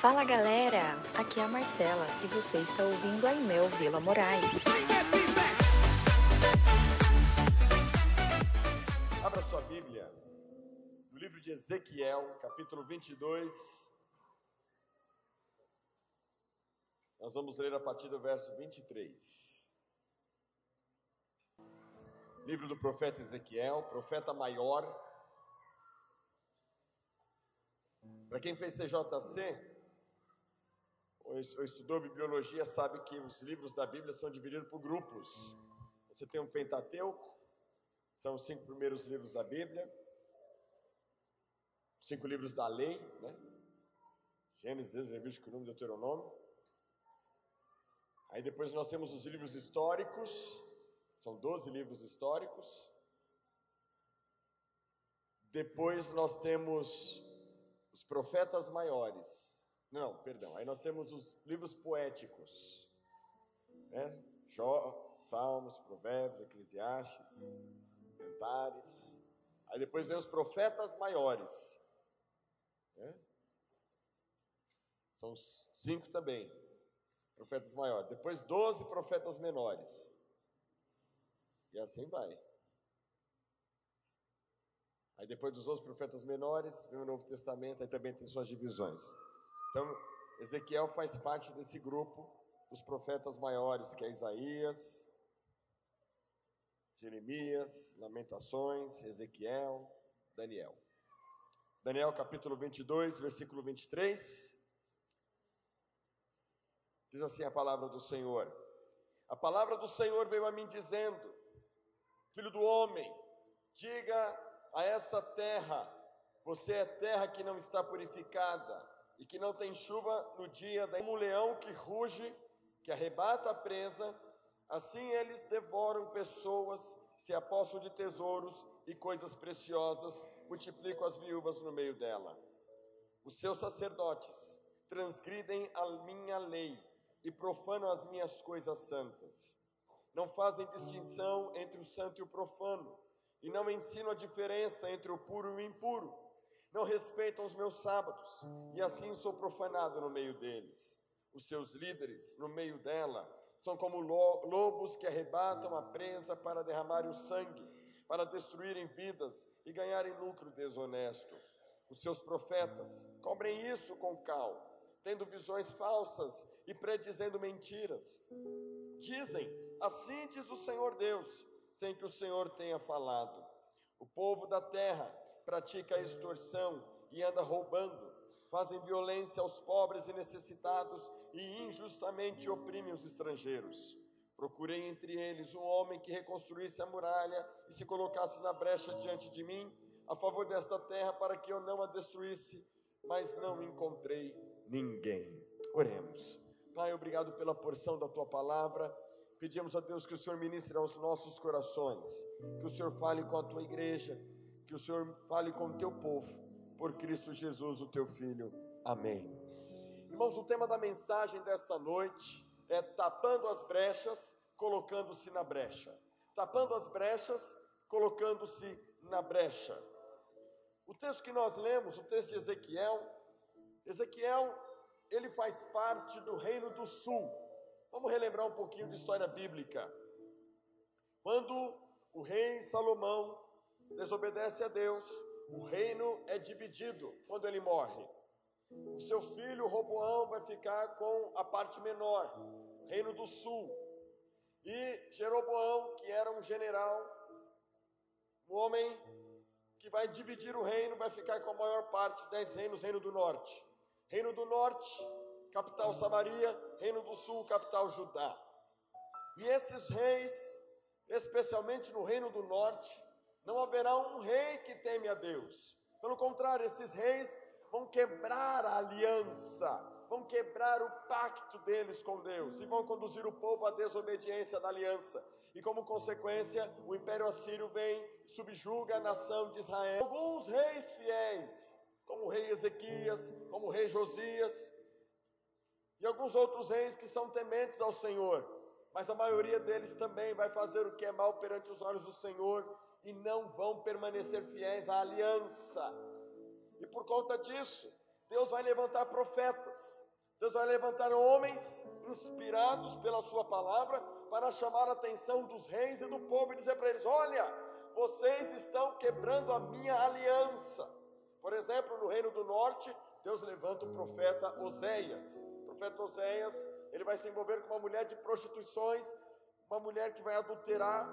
Fala galera, aqui é a Marcela e você está ouvindo a Imel Vila Moraes. Abra sua Bíblia no livro de Ezequiel, capítulo 22. Nós vamos ler a partir do verso 23. Livro do profeta Ezequiel, profeta maior. Para quem fez CJC, ou estudou bibliologia, sabe que os livros da Bíblia são divididos por grupos. Você tem um Pentateuco, são os cinco primeiros livros da Bíblia, cinco livros da lei, né? Gênesis, Levítico, Número, Deuteronômio. Aí depois nós temos os livros históricos, são 12 livros históricos. Depois nós temos os profetas maiores. Não, perdão. Aí nós temos os livros poéticos, né? Jó, Salmos, Provérbios, Eclesiastes, Cantares. Aí depois vem os profetas maiores. Né? São cinco também, profetas maiores. Depois doze profetas menores. E assim vai. Aí depois dos outros profetas menores, vem o Novo Testamento, aí também tem suas divisões. Então, Ezequiel faz parte desse grupo dos profetas maiores, que é Isaías, Jeremias, Lamentações, Ezequiel, Daniel. Daniel capítulo 22, versículo 23. Diz assim a palavra do Senhor: A palavra do Senhor veio a mim dizendo: Filho do homem, diga a essa terra: Você é terra que não está purificada e que não tem chuva no dia da. Como um leão que ruge, que arrebata a presa, assim eles devoram pessoas, se apossam de tesouros e coisas preciosas, multiplicam as viúvas no meio dela. Os seus sacerdotes transgridem a minha lei e profanam as minhas coisas santas. Não fazem distinção entre o santo e o profano e não ensinam a diferença entre o puro e o impuro. Não respeitam os meus sábados, e assim sou profanado no meio deles. Os seus líderes, no meio dela, são como lobos que arrebatam a presa para derramarem o sangue, para destruírem vidas e ganharem lucro desonesto. Os seus profetas cobrem isso com cal, tendo visões falsas e predizendo mentiras. Dizem: Assim diz o Senhor Deus sem que o Senhor tenha falado. O povo da terra pratica extorsão e anda roubando, fazem violência aos pobres e necessitados e injustamente oprimem os estrangeiros. Procurei entre eles um homem que reconstruísse a muralha e se colocasse na brecha diante de mim, a favor desta terra, para que eu não a destruísse, mas não encontrei ninguém. Oremos. Pai, obrigado pela porção da tua palavra. Pedimos a Deus que o Senhor ministre aos nossos corações, que o Senhor fale com a tua igreja, que o Senhor fale com o teu povo, por Cristo Jesus, o teu Filho. Amém. Irmãos, o tema da mensagem desta noite é tapando as brechas, colocando-se na brecha. Tapando as brechas, colocando-se na brecha. O texto que nós lemos, o texto de Ezequiel, Ezequiel, ele faz parte do reino do sul. Vamos relembrar um pouquinho de história bíblica. Quando o rei Salomão desobedece a Deus, o reino é dividido quando ele morre. O seu filho Roboão vai ficar com a parte menor, reino do sul. E Jeroboão, que era um general, um homem que vai dividir o reino, vai ficar com a maior parte, dez reinos, reino do norte. Reino do norte capital Samaria, Reino do Sul, capital Judá. E esses reis, especialmente no Reino do Norte, não haverá um rei que teme a Deus. Pelo contrário, esses reis vão quebrar a aliança, vão quebrar o pacto deles com Deus e vão conduzir o povo à desobediência da aliança. E como consequência, o império assírio vem subjuga a nação de Israel. Alguns reis fiéis, como o rei Ezequias, como o rei Josias, e alguns outros reis que são tementes ao Senhor, mas a maioria deles também vai fazer o que é mal perante os olhos do Senhor e não vão permanecer fiéis à aliança. E por conta disso, Deus vai levantar profetas, Deus vai levantar homens inspirados pela Sua palavra para chamar a atenção dos reis e do povo e dizer para eles: Olha, vocês estão quebrando a minha aliança. Por exemplo, no Reino do Norte, Deus levanta o profeta Oséias. O profeta Oséias, ele vai se envolver com uma mulher de prostituições, uma mulher que vai adulterar,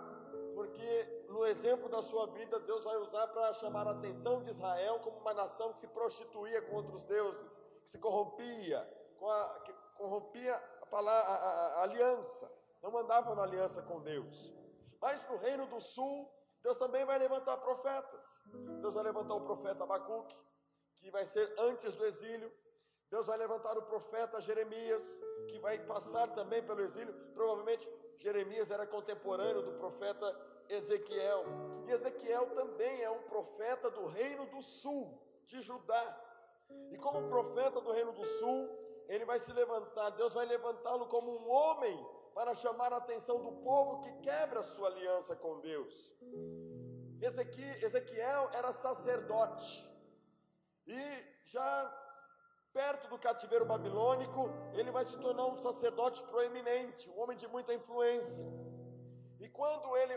porque no exemplo da sua vida, Deus vai usar para chamar a atenção de Israel como uma nação que se prostituía com outros deuses, que se corrompia, a, que corrompia a, a, a aliança, não andava na aliança com Deus. Mas no Reino do Sul, Deus também vai levantar profetas. Deus vai levantar o profeta Abacuque, que vai ser antes do exílio. Deus vai levantar o profeta Jeremias, que vai passar também pelo exílio. Provavelmente Jeremias era contemporâneo do profeta Ezequiel. E Ezequiel também é um profeta do reino do sul, de Judá. E como profeta do reino do sul, ele vai se levantar, Deus vai levantá-lo como um homem para chamar a atenção do povo que quebra sua aliança com Deus. Ezequiel era sacerdote e já perto do cativeiro babilônico, ele vai se tornar um sacerdote proeminente, um homem de muita influência. E quando ele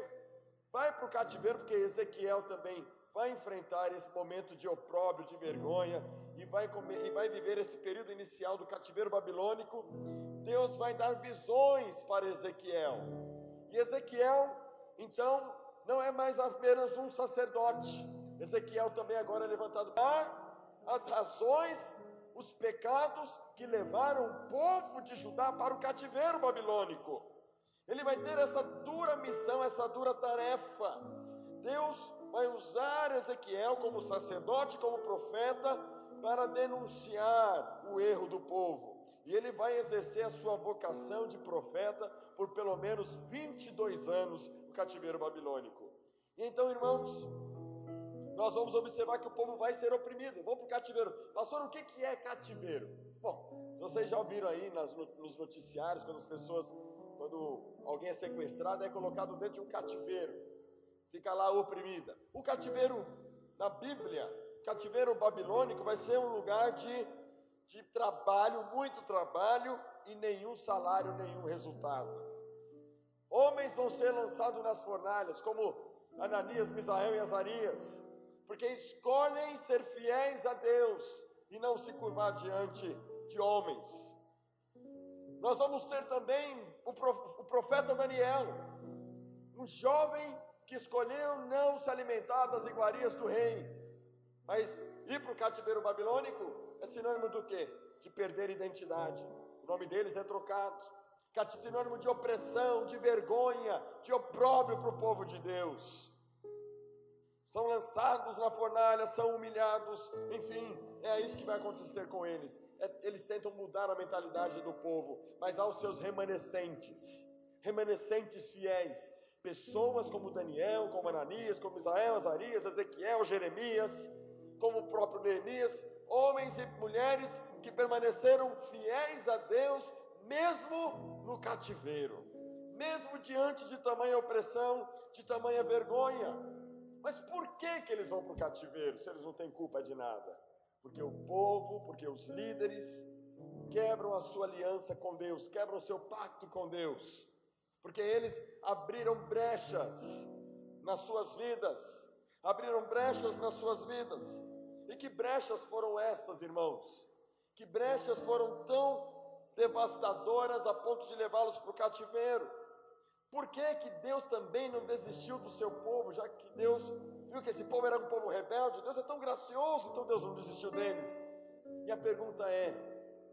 vai para o cativeiro, porque Ezequiel também vai enfrentar esse momento de opróbrio, de vergonha, e vai, comer, e vai viver esse período inicial do cativeiro babilônico, Deus vai dar visões para Ezequiel. E Ezequiel, então, não é mais apenas um sacerdote. Ezequiel também agora é levantado para as razões, os pecados que levaram o povo de Judá para o cativeiro babilônico. Ele vai ter essa dura missão, essa dura tarefa. Deus vai usar Ezequiel como sacerdote, como profeta, para denunciar o erro do povo. E ele vai exercer a sua vocação de profeta por pelo menos 22 anos no cativeiro babilônico. E então, irmãos, nós vamos observar que o povo vai ser oprimido. Vamos para o cativeiro. Pastor, o que, é cativeiro? Bom, vocês já ouviram aí nas, nos noticiários, quando as pessoas, quando alguém é sequestrado, é colocado dentro de um cativeiro. Fica lá oprimida. O cativeiro na Bíblia cativeiro babilônico vai ser um lugar de, de trabalho, muito trabalho e nenhum salário, nenhum resultado. Homens vão ser lançados nas fornalhas, como Ananias, Misael e Azarias, porque escolhem ser fiéis a Deus e não se curvar diante de homens. Nós vamos ter também o profeta Daniel, um jovem que escolheu não se alimentar das iguarias do rei, mas ir para o cativeiro babilônico é sinônimo do quê? De perder identidade. O nome deles é trocado. Sinônimo de opressão, de vergonha, de opróbrio para o povo de Deus. São lançados na fornalha, são humilhados, enfim, é isso que vai acontecer com eles. É, eles tentam mudar a mentalidade do povo, mas aos seus remanescentes, remanescentes fiéis, pessoas como Daniel, como Ananias, como Israel, Azarias, Ezequiel, Jeremias, como o próprio Neemias, homens e mulheres que permaneceram fiéis a Deus, mesmo no cativeiro, mesmo diante de tamanha opressão, de tamanha vergonha. Mas por que, que eles vão para o cativeiro se eles não têm culpa de nada? Porque o povo, porque os líderes quebram a sua aliança com Deus, quebram o seu pacto com Deus, porque eles abriram brechas nas suas vidas, abriram brechas nas suas vidas. E que brechas foram essas, irmãos? Que brechas foram tão devastadoras a ponto de levá-los para o cativeiro? Por que, que Deus também não desistiu do seu povo, já que Deus viu que esse povo era um povo rebelde? Deus é tão gracioso, então Deus não desistiu deles. E a pergunta é: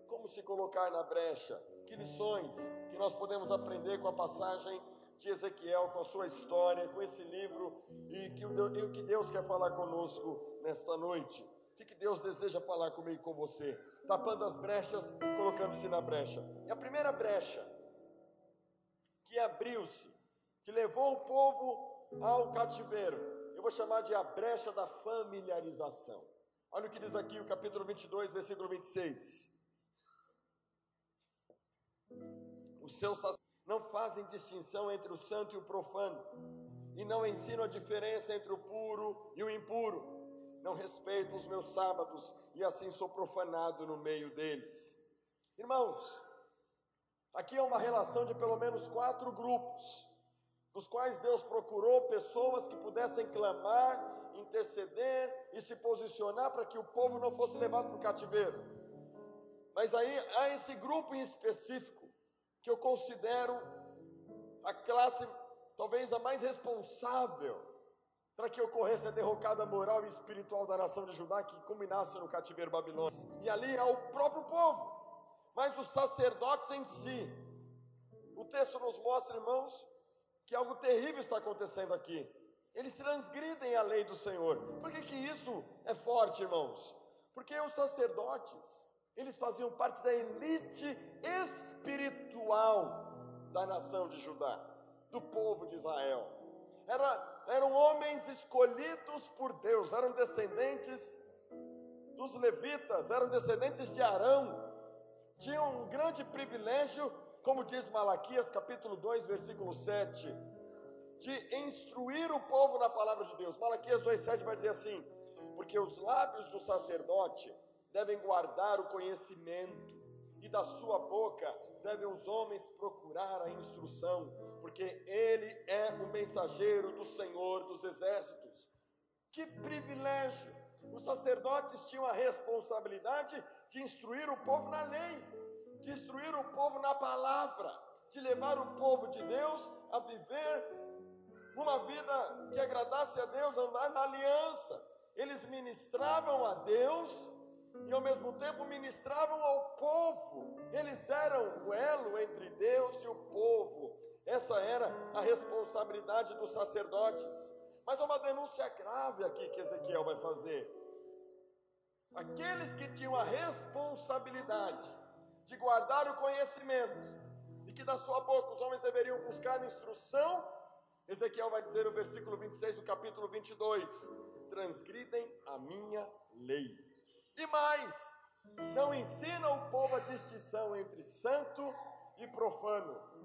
como se colocar na brecha? Que lições que nós podemos aprender com a passagem de Ezequiel, com a sua história, com esse livro e, que, e o que Deus quer falar conosco nesta noite. O que, que Deus deseja falar comigo e com você? Tapando as brechas, colocando-se na brecha. E a primeira brecha que abriu-se, que levou o povo ao cativeiro, eu vou chamar de a brecha da familiarização. Olha o que diz aqui o capítulo 22, versículo 26. O seu não fazem distinção entre o santo e o profano, e não ensinam a diferença entre o puro e o impuro, não respeito os meus sábados e assim sou profanado no meio deles. Irmãos, aqui é uma relação de pelo menos quatro grupos, dos quais Deus procurou pessoas que pudessem clamar, interceder e se posicionar para que o povo não fosse levado para o cativeiro. Mas aí há esse grupo em específico que eu considero a classe talvez a mais responsável para que ocorresse a derrocada moral e espiritual da nação de Judá que culminasse no cativeiro babilônico. E ali é o próprio povo, mas os sacerdotes em si. O texto nos mostra, irmãos, que algo terrível está acontecendo aqui. Eles transgridem a lei do Senhor. Por que, que isso é forte, irmãos? Porque os sacerdotes, eles faziam parte da elite espiritual da nação de Judá, do povo de Israel. Era eram homens escolhidos por Deus, eram descendentes dos levitas, eram descendentes de Arão, tinham um grande privilégio, como diz Malaquias capítulo 2, versículo 7, de instruir o povo na palavra de Deus. Malaquias 2,7 vai dizer assim: porque os lábios do sacerdote devem guardar o conhecimento, e da sua boca devem os homens procurar a instrução porque ele é o mensageiro do Senhor dos exércitos. Que privilégio! Os sacerdotes tinham a responsabilidade de instruir o povo na lei, de instruir o povo na palavra, de levar o povo de Deus a viver uma vida que agradasse a Deus, andar na aliança. Eles ministravam a Deus e ao mesmo tempo ministravam ao povo. Eles eram o elo entre Deus e o povo. Essa era a responsabilidade dos sacerdotes. Mas há uma denúncia grave aqui que Ezequiel vai fazer. Aqueles que tinham a responsabilidade de guardar o conhecimento e que da sua boca os homens deveriam buscar instrução, Ezequiel vai dizer no versículo 26 do capítulo 22: transgridem a minha lei. E mais, não ensinam o povo a distinção entre santo e profano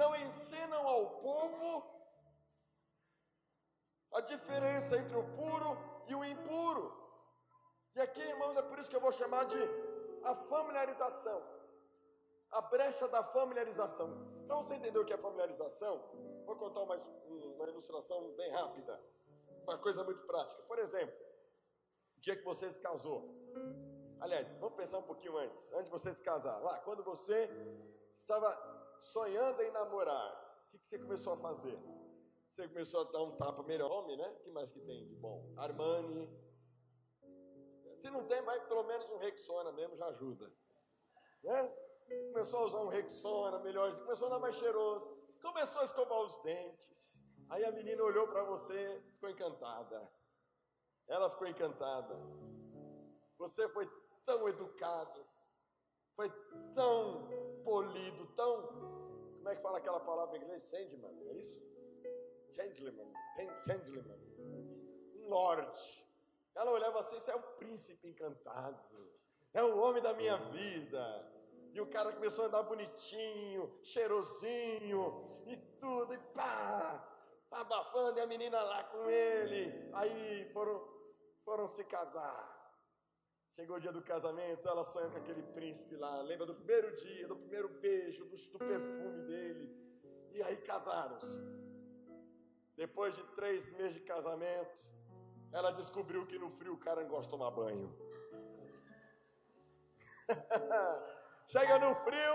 não ensinam ao povo a diferença entre o puro e o impuro. E aqui, irmãos, é por isso que eu vou chamar de a familiarização, a brecha da familiarização. Para você entender o que é familiarização, vou contar uma, ilustração bem rápida, uma coisa muito prática. Por exemplo, o dia que você se casou. Aliás, vamos pensar um pouquinho antes, antes de você se casar. Lá, quando você estava sonhando em namorar, o que, que você começou a fazer? Você começou a dar um tapa melhor. Homem, né? O que mais que tem de bom? Armani. Se não tem, vai pelo menos um Rexona mesmo, já ajuda. Né? Começou a usar um Rexona melhor, começou a dar mais cheiroso. Começou a escovar os dentes. Aí a menina olhou para você, ficou encantada. Ela ficou encantada. Você foi tão educado, foi tão polido, tão. Como é que fala aquela palavra em inglês? Changeman, é isso? Gentleman, gentleman. Um lord. Ela olhava assim, isso é um príncipe encantado. É o homem da minha vida. E o cara começou a andar bonitinho, cheirosinho e tudo, e pá, abafando, e a menina lá com ele. Aí foram, foram se casar. Chegou o dia do casamento, ela sonha com aquele príncipe lá, lembra do primeiro dia, do primeiro beijo, do, do perfume dele. E aí casaram-se. Depois de três meses de casamento, ela descobriu que no frio o cara não gosta de tomar banho. Chega no frio,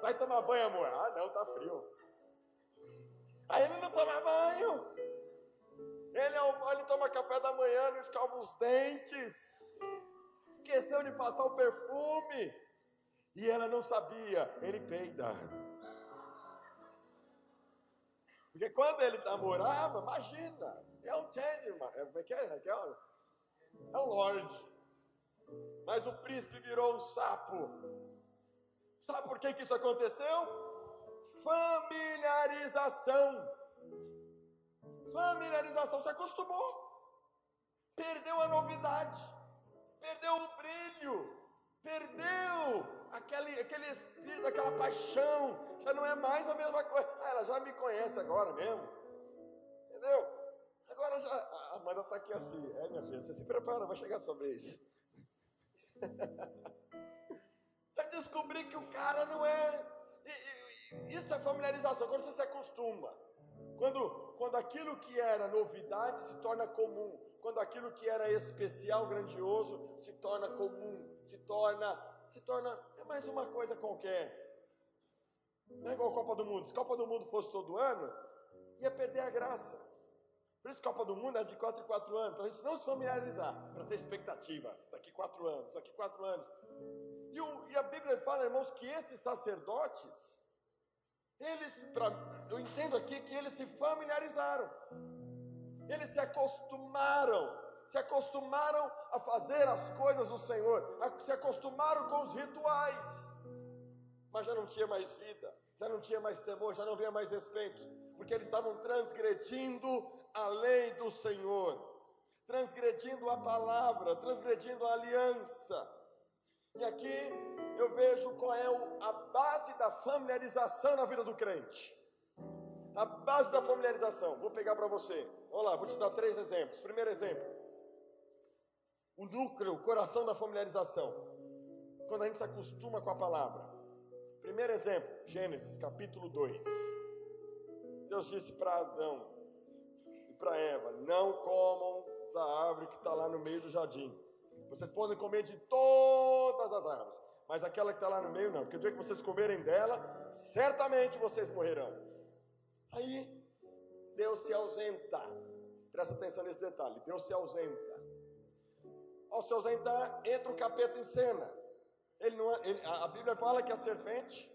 vai tomar banho, amor. Ah, não, tá frio. Aí ele não toma banho. Ele, é ele toma café da manhã, não escova os dentes esqueceu de passar o perfume. E ela não sabia, ele peida. Porque quando ele namorava, imagina, é um gentleman, é, é, é, é um lord. Mas o príncipe virou um sapo. Sabe por que, que isso aconteceu? Familiarização. Familiarização, se acostumou. Perdeu a novidade perdeu o brilho, perdeu aquele, aquele espírito, aquela paixão, já não é mais a mesma coisa. Ah, ela já me conhece agora mesmo, entendeu? Agora já, A Amanda está aqui assim. É, minha filha, você se prepara, vai chegar a sua vez. Vai descobrir que o cara não é. Isso é familiarização, quando você se acostuma. Quando, quando aquilo que era novidade se torna comum. Quando aquilo que era especial, grandioso, se torna comum. Se torna. Se torna. É mais uma coisa qualquer. Não é igual a Copa do Mundo. Se a Copa do Mundo fosse todo ano, ia perder a graça. Por isso, Copa do Mundo é de 4 em 4 anos, para a gente não se familiarizar, para ter expectativa. Daqui 4 anos, daqui 4 anos. E, o, e, a Bíblia fala, irmãos, que esses sacerdotes, eles, pra, eu entendo aqui que eles se familiarizaram, eles se acostumaram, se acostumaram a fazer as coisas do Senhor, a, se acostumaram com os rituais, mas já não tinha mais vida, já não tinha mais temor, já não havia mais respeito, porque eles estavam transgredindo a lei do Senhor, transgredindo a palavra, transgredindo a aliança. E aqui eu vejo qual é a base da familiarização na vida do crente. A base da familiarização. Vou pegar para você. Vamos lá, vou te dar três exemplos. Primeiro exemplo. O núcleo, o coração da familiarização. Quando a gente se acostuma com a palavra. Primeiro exemplo, Gênesis capítulo 2. Deus disse para Adão e para Eva: Não comam da árvore que está lá no meio do jardim. Vocês podem comer de todas as árvores, mas aquela que está lá no meio não, porque o dia que vocês comerem dela, certamente vocês morrerão. Aí, Deus se ausenta. Presta atenção nesse detalhe: Deus se ausenta. Ao se ausentar, entra o capeta em cena. Ele não, ele, a Bíblia fala que a serpente,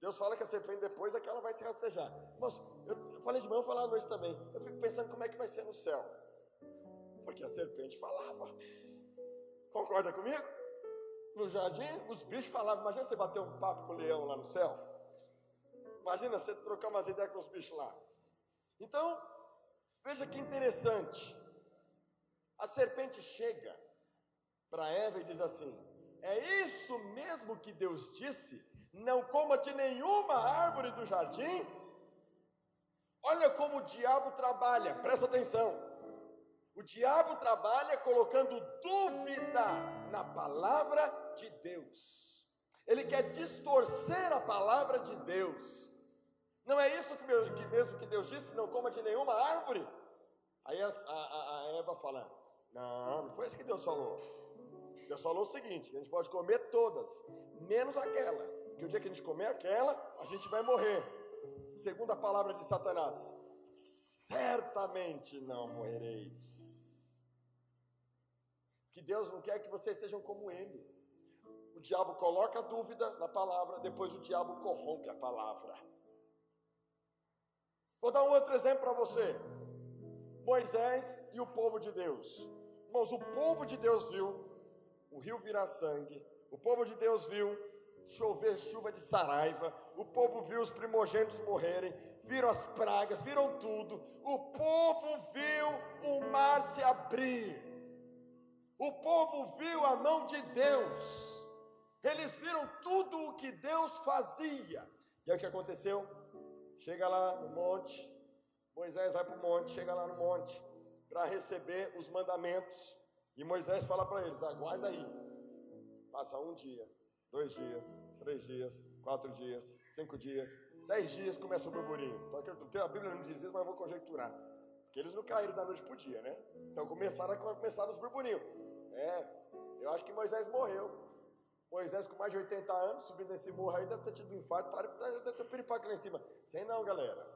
Deus fala que a serpente depois é que ela vai se rastejar. Moço, eu falei de manhã, falava noite também. Eu fico pensando como é que vai ser no céu. Porque a serpente falava. Concorda comigo? No jardim, os bichos falavam. Imagina você bater um papo com o leão lá no céu. Imagina você trocar umas ideias com os bichos lá. Então, veja que interessante. A serpente chega para Eva e diz assim: É isso mesmo que Deus disse? Não coma de nenhuma árvore do jardim? Olha como o diabo trabalha, presta atenção. O diabo trabalha colocando dúvida na palavra de Deus. Ele quer distorcer a palavra de Deus. Não é isso que, mesmo que Deus disse, não coma de nenhuma árvore? Aí a, a, a Eva fala, não, não foi isso que Deus falou. Deus falou o seguinte, a gente pode comer todas, menos aquela. Que o dia que a gente comer aquela, a gente vai morrer. Segundo a palavra de Satanás, certamente não morrereis que Deus não quer que vocês sejam como Ele. O diabo coloca dúvida na palavra, depois o diabo corrompe a palavra. Vou dar um outro exemplo para você. Moisés e o povo de Deus. Irmãos, o povo de Deus viu o rio virar sangue, o povo de Deus viu chover chuva de saraiva, o povo viu os primogênitos morrerem, viram as pragas, viram tudo. O povo viu o mar se abrir. O povo viu a mão de Deus. Eles viram tudo o que Deus fazia. E aí o que aconteceu? Chega lá no monte, Moisés vai para o monte, chega lá no monte para receber os mandamentos. E Moisés fala para eles: aguarda aí. Passa um dia, dois dias, três dias, quatro dias, cinco dias, dez dias começa o burburinho. Então, a Bíblia não diz isso, mas eu vou conjecturar. Porque eles não caíram da noite para o dia, né? Então começaram a começar os burburinhos. É, eu acho que Moisés morreu. Moisés, com mais de 80 anos, subindo nesse morro aí, deve ter tido um infarto, para, deve ter um piripaque lá em cima. Sei não, galera.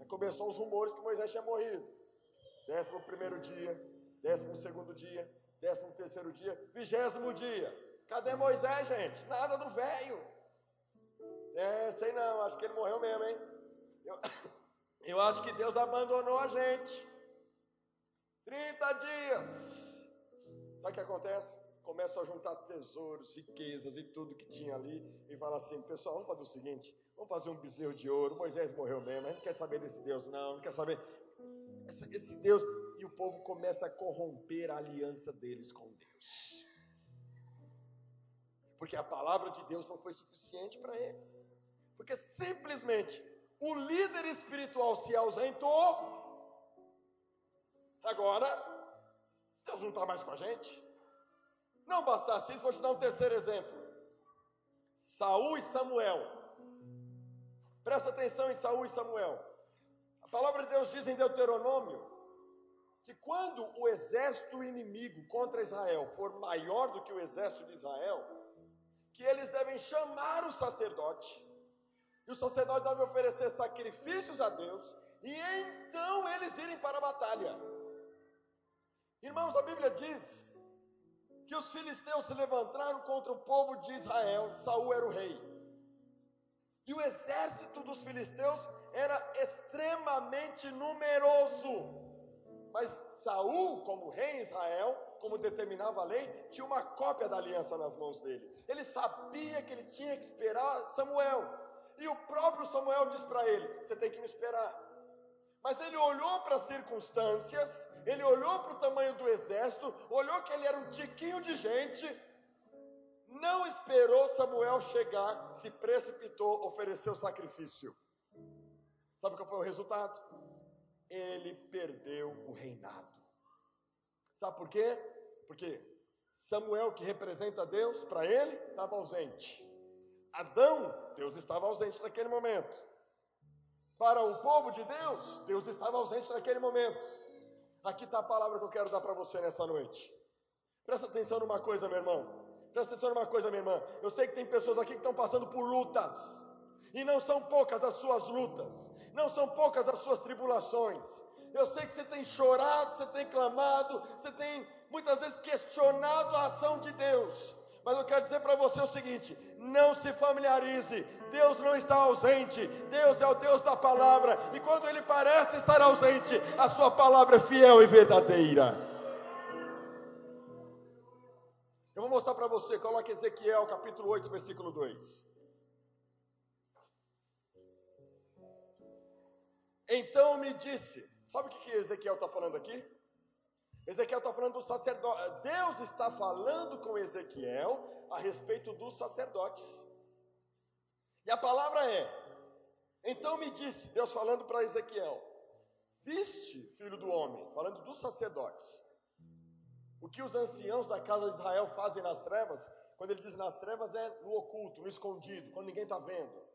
Aí começou os rumores que Moisés tinha morrido. Décimo primeiro dia, décimo segundo dia, décimo terceiro dia, vigésimo dia. Cadê Moisés, gente? Nada do velho. É, sei não, acho que ele morreu mesmo, hein? Eu, eu acho que Deus abandonou a gente. 30 dias. Sabe o que acontece? Começam a juntar tesouros, riquezas e tudo que tinha ali e fala assim: pessoal, vamos fazer o seguinte: vamos fazer um bezerro de ouro. Moisés morreu mesmo, a gente não quer saber desse Deus, não, não quer saber. Esse, esse Deus. E o povo começa a corromper a aliança deles com Deus. Porque a palavra de Deus não foi suficiente para eles. Porque simplesmente o líder espiritual se ausentou Agora, Deus não está mais com a gente. Não bastasse isso, vou te dar um terceiro exemplo. Saul e Samuel. Presta atenção em Saul e Samuel. A palavra de Deus diz em Deuteronômio que quando o exército inimigo contra Israel for maior do que o exército de Israel, que eles devem chamar o sacerdote, e o sacerdote deve oferecer sacrifícios a Deus, e então eles irem para a batalha. Irmãos, a Bíblia diz que os filisteus se levantaram contra o povo de Israel, Saul era o rei. E o exército dos filisteus era extremamente numeroso. Mas Saul, como rei em Israel, como determinava a lei, tinha uma cópia da aliança nas mãos dele. Ele sabia que ele tinha que esperar Samuel. E o próprio Samuel diz para ele: Você tem que me esperar. Mas ele olhou para as circunstâncias, ele olhou para o tamanho do exército, olhou que ele era um tiquinho de gente, não esperou Samuel chegar, se precipitou, ofereceu sacrifício. Sabe qual foi o resultado? Ele perdeu o reinado. Sabe por quê? Porque Samuel, que representa Deus, para ele estava ausente. Adão, Deus estava ausente naquele momento. Para o povo de Deus, Deus estava ausente naquele momento. Aqui está a palavra que eu quero dar para você nessa noite. Presta atenção numa coisa, meu irmão. Presta atenção numa coisa, minha irmã. Eu sei que tem pessoas aqui que estão passando por lutas. E não são poucas as suas lutas. Não são poucas as suas tribulações. Eu sei que você tem chorado, você tem clamado, você tem muitas vezes questionado a ação de Deus. Mas eu quero dizer para você o seguinte: não se familiarize, Deus não está ausente, Deus é o Deus da palavra, e quando Ele parece estar ausente, a Sua palavra é fiel e verdadeira. Eu vou mostrar para você, coloque Ezequiel capítulo 8, versículo 2. Então me disse, sabe o que, que Ezequiel está falando aqui? Ezequiel está falando do sacerdote. Deus está falando com Ezequiel a respeito dos sacerdotes. E a palavra é: Então me disse, Deus falando para Ezequiel: Viste, filho do homem, falando dos sacerdotes, o que os anciãos da casa de Israel fazem nas trevas, quando ele diz nas trevas é no oculto, no escondido, quando ninguém está vendo.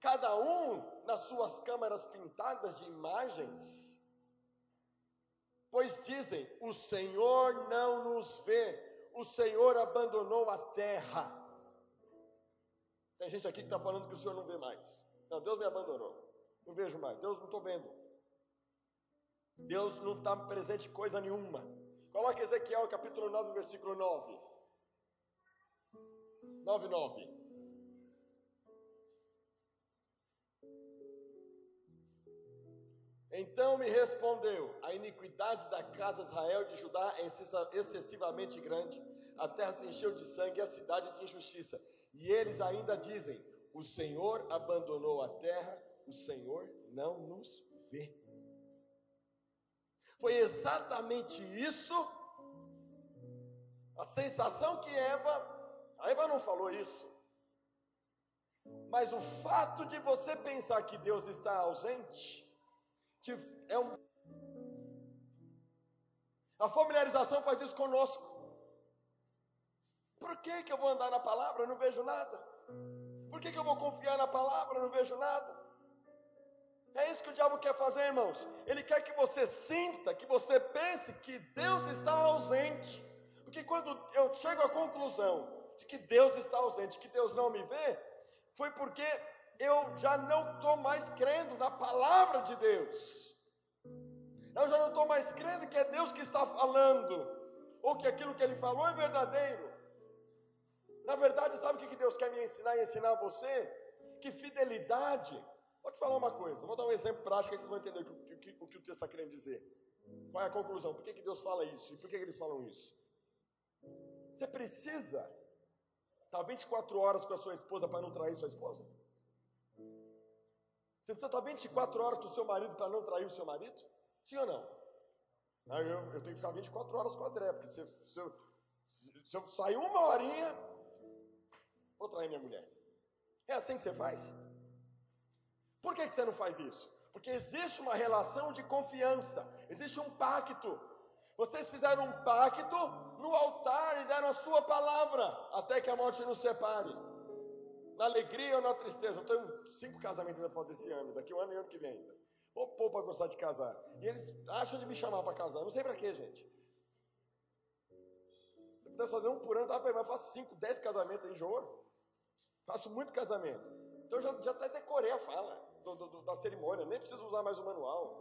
Cada um nas suas câmaras pintadas de imagens Pois dizem: o Senhor não nos vê, o Senhor abandonou a terra. Tem gente aqui que está falando que o Senhor não vê mais. Não, Deus me abandonou. Não vejo mais. Deus não estou vendo. Deus não está presente coisa nenhuma. Coloque Ezequiel capítulo 9, versículo 9. 9, 9. Então me respondeu: A iniquidade da casa de Israel de Judá é excessivamente grande, a terra se encheu de sangue e a cidade de injustiça. E eles ainda dizem: O Senhor abandonou a terra, o Senhor não nos vê. Foi exatamente isso, a sensação que Eva, a Eva não falou isso, mas o fato de você pensar que Deus está ausente, é um... A familiarização faz isso conosco. Por que, que eu vou andar na palavra? Eu não vejo nada. Por que, que eu vou confiar na palavra? Eu não vejo nada. É isso que o diabo quer fazer, irmãos. Ele quer que você sinta, que você pense que Deus está ausente. Porque quando eu chego à conclusão de que Deus está ausente, que Deus não me vê, foi porque eu já não estou mais crendo na palavra de Deus. Eu já não estou mais crendo que é Deus que está falando, ou que aquilo que Ele falou é verdadeiro. Na verdade, sabe o que Deus quer me ensinar e ensinar a você? Que fidelidade. Vou te falar uma coisa, vou dar um exemplo prático, aí vocês vão entender o que, o que, o, que o texto está querendo dizer. Qual é a conclusão? Por que, que Deus fala isso? E por que, que eles falam isso? Você precisa estar 24 horas com a sua esposa para não trair sua esposa? Você precisa estar 24 horas com o seu marido para não trair o seu marido? Sim ou não? Eu, eu tenho que ficar 24 horas com o André, porque se, se, eu, se eu sair uma horinha, vou trair minha mulher. É assim que você faz? Por que, que você não faz isso? Porque existe uma relação de confiança, existe um pacto. Vocês fizeram um pacto no altar e deram a sua palavra, até que a morte nos separe. Na alegria ou na tristeza. Eu tenho cinco casamentos ainda para esse ano, daqui um ano e ano que vem ainda. Vou pôr para gostar de casar. E eles acham de me chamar para casar. Não sei para quê, gente. Se eu pudesse fazer um por ano, tava bem, mas eu faço cinco, dez casamentos, enjoa. Faço muito casamento. Então já, já até decorei a fala do, do, da cerimônia, nem preciso usar mais o manual.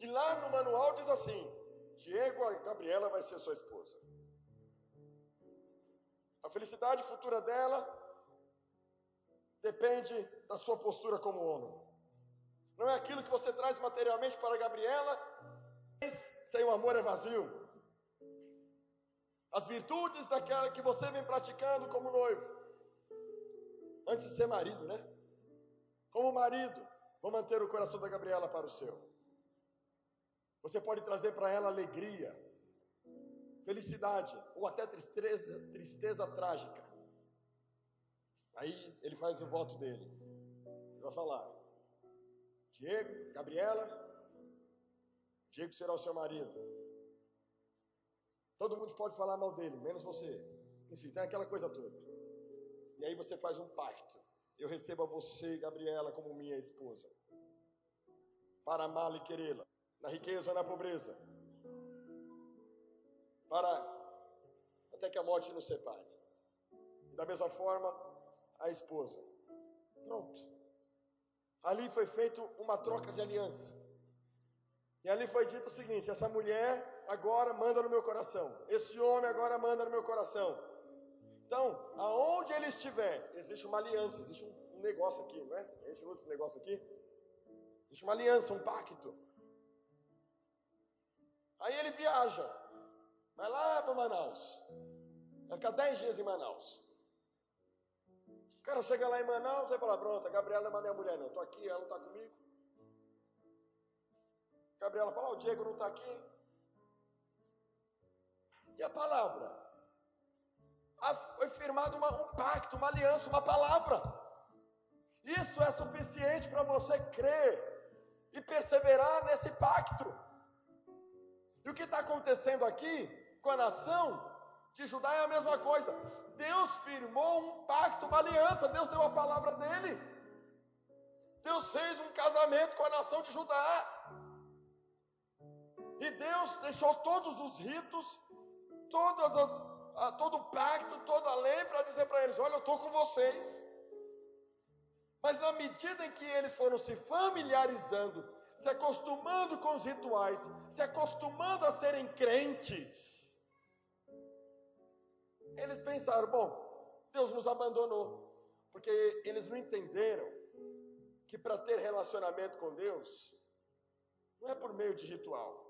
E lá no manual diz assim: Diego, a Gabriela vai ser sua esposa. A felicidade futura dela depende da sua postura como homem. Não é aquilo que você traz materialmente para Gabriela, sem o amor é vazio. As virtudes daquela que você vem praticando como noivo, antes de ser marido, né? Como marido, vou manter o coração da Gabriela para o seu. Você pode trazer para ela alegria, felicidade ou até tristeza, tristeza trágica. Aí ele faz o voto dele. Ele vai falar: Diego, Gabriela, Diego será o seu marido. Todo mundo pode falar mal dele, menos você. Enfim, tem aquela coisa toda. E aí você faz um pacto. Eu recebo a você, Gabriela, como minha esposa, para amá-la e querê-la na riqueza ou na pobreza, para até que a morte nos separe. Da mesma forma, a esposa. Pronto. Ali foi feito uma troca de aliança. E ali foi dito o seguinte: essa mulher agora manda no meu coração, esse homem agora manda no meu coração. Então, aonde ele estiver, existe uma aliança, existe um negócio aqui, não é? A gente usa esse negócio aqui. Existe uma aliança, um pacto. Aí ele viaja, vai lá para Manaus, vai ficar 10 dias em Manaus. Cara chega lá em Manaus e fala: Pronto, a Gabriela não é minha mulher, não. Estou aqui, ela não está comigo. A Gabriela fala: O Diego não está aqui. E a palavra? Foi firmado uma, um pacto, uma aliança, uma palavra. Isso é suficiente para você crer e perseverar nesse pacto. E o que está acontecendo aqui com a nação de Judá é a mesma coisa. Deus firmou um pacto, uma aliança, Deus deu a palavra dele. Deus fez um casamento com a nação de Judá. E Deus deixou todos os ritos, todas as, todo o pacto, toda a lei para dizer para eles: Olha, eu estou com vocês. Mas na medida em que eles foram se familiarizando se acostumando com os rituais, se acostumando a serem crentes. Eles pensaram: bom, Deus nos abandonou, porque eles não entenderam que para ter relacionamento com Deus, não é por meio de ritual.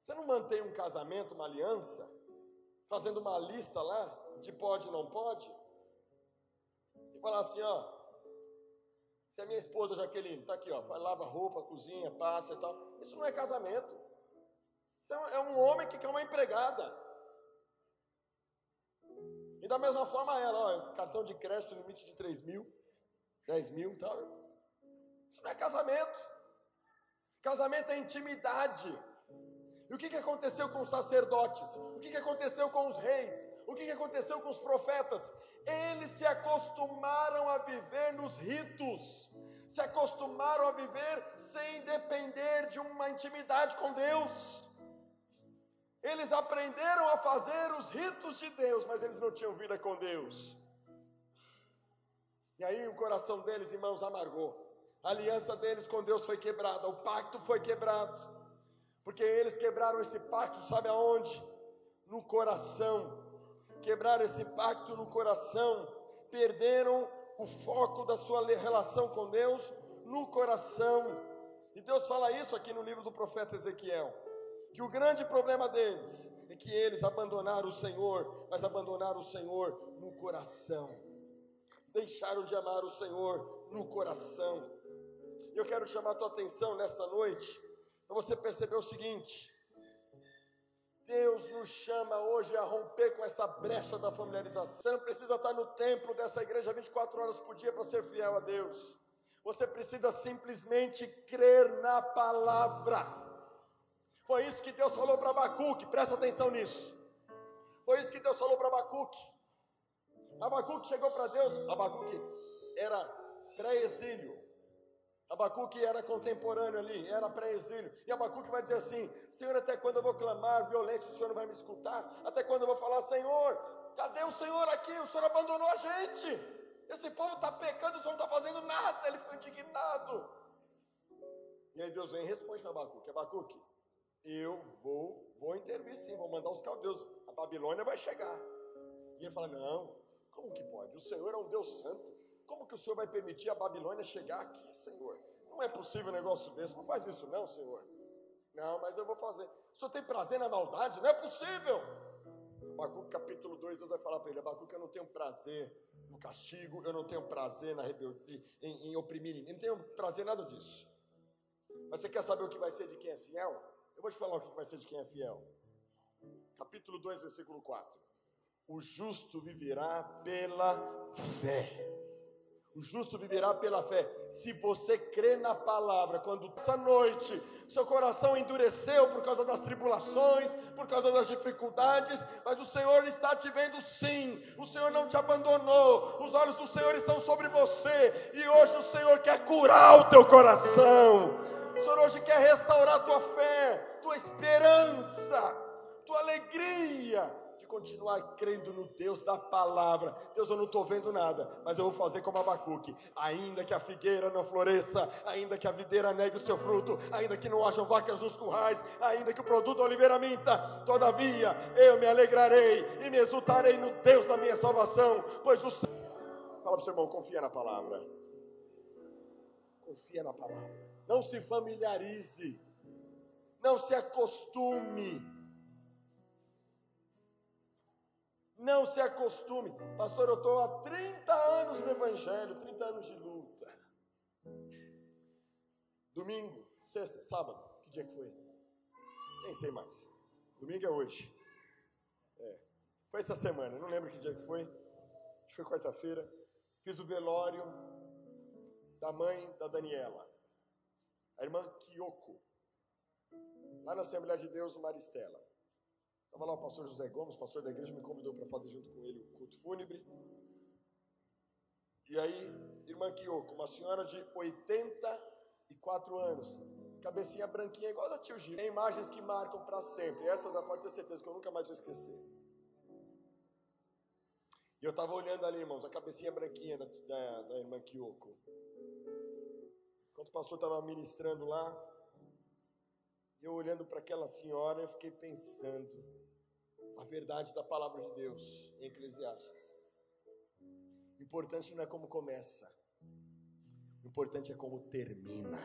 Você não mantém um casamento, uma aliança, fazendo uma lista lá de pode e não pode, e falar assim: ó, se a minha esposa Jaqueline está aqui, ó, lava roupa, cozinha, passa e tal. Isso não é casamento. Isso é um é homem que quer uma empregada. Da mesma forma ela, ó, cartão de crédito, limite de 3 mil, 10 mil tal. Isso não é casamento. Casamento é intimidade. E o que, que aconteceu com os sacerdotes? O que, que aconteceu com os reis? O que, que aconteceu com os profetas? Eles se acostumaram a viver nos ritos, se acostumaram a viver sem depender de uma intimidade com Deus. Eles aprenderam a fazer os ritos de Deus, mas eles não tinham vida com Deus. E aí o coração deles, irmãos, amargou. A aliança deles com Deus foi quebrada, o pacto foi quebrado. Porque eles quebraram esse pacto, sabe aonde? No coração quebraram esse pacto no coração, perderam o foco da sua relação com Deus no coração. E Deus fala isso aqui no livro do profeta Ezequiel, que o grande problema deles é que eles abandonaram o Senhor, mas abandonaram o Senhor no coração. Deixaram de amar o Senhor no coração. Eu quero chamar a tua atenção nesta noite para você perceber o seguinte: Deus nos chama hoje a romper com essa brecha da familiarização. Você não precisa estar no templo dessa igreja 24 horas por dia para ser fiel a Deus. Você precisa simplesmente crer na palavra. Foi isso que Deus falou para Abacuque, presta atenção nisso. Foi isso que Deus falou para Abacuque. Abacuque chegou para Deus, Abacuque era pré-exílio. Abacuque era contemporâneo ali, era pré-exílio. E Abacuque vai dizer assim: Senhor, até quando eu vou clamar violência, o Senhor não vai me escutar? Até quando eu vou falar, Senhor, cadê o Senhor aqui? O Senhor abandonou a gente. Esse povo está pecando, o Senhor não está fazendo nada. Ele ficou indignado. E aí Deus vem e responde para Abacuque: Abacuque, eu vou, vou intervir sim, vou mandar os caldeus. A Babilônia vai chegar. E ele fala: Não, como que pode? O Senhor é um Deus santo. Como que o Senhor vai permitir a Babilônia chegar aqui, Senhor? Não é possível um negócio desse. Não faz isso, não, Senhor. Não, mas eu vou fazer. O Senhor tem prazer na maldade? Não é possível. Abacuque capítulo 2, Deus vai falar para ele: Abacuque, eu não tenho prazer no castigo, eu não tenho prazer na em, em oprimir ninguém, não tenho prazer nada disso. Mas você quer saber o que vai ser de quem é fiel? Eu vou te falar o que vai ser de quem é fiel. Capítulo 2, versículo 4. O justo viverá pela fé. O justo viverá pela fé. Se você crê na palavra, quando essa noite seu coração endureceu por causa das tribulações, por causa das dificuldades, mas o Senhor está te vendo sim. O Senhor não te abandonou. Os olhos do Senhor estão sobre você e hoje o Senhor quer curar o teu coração. O Senhor hoje quer restaurar a tua fé, tua esperança, tua alegria continuar crendo no Deus da palavra. Deus, eu não estou vendo nada, mas eu vou fazer como Abacuque. Ainda que a figueira não floresça, ainda que a videira negue o seu fruto, ainda que não hajam vacas nos currais, ainda que o produto da oliveira minta, todavia eu me alegrarei e me exultarei no Deus da minha salvação, pois o Senhor. Fala para o seu irmão, confia na palavra. Confia na palavra. Não se familiarize. Não se acostume Não se acostume. Pastor, eu estou há 30 anos no Evangelho, 30 anos de luta. Domingo, sexta, sábado, que dia que foi? Nem sei mais. Domingo é hoje. É. Foi essa semana, não lembro que dia que foi. Acho que foi quarta-feira. Fiz o velório da mãe da Daniela, a irmã Kyoko, lá na Assembleia de Deus, Maristela. Estava lá o pastor José Gomes, pastor da igreja, me convidou para fazer junto com ele o culto fúnebre. E aí, irmã Kyoko, uma senhora de 84 anos, cabecinha branquinha, igual a da tio Gil. Tem imagens que marcam para sempre. Essa da pode ter certeza que eu nunca mais vou esquecer. E eu estava olhando ali, irmãos, a cabecinha branquinha da, da, da irmã Kyoko. Enquanto o pastor estava ministrando lá, eu olhando para aquela senhora, eu fiquei pensando a verdade da palavra de Deus em Eclesiastes. O importante não é como começa, o importante é como termina.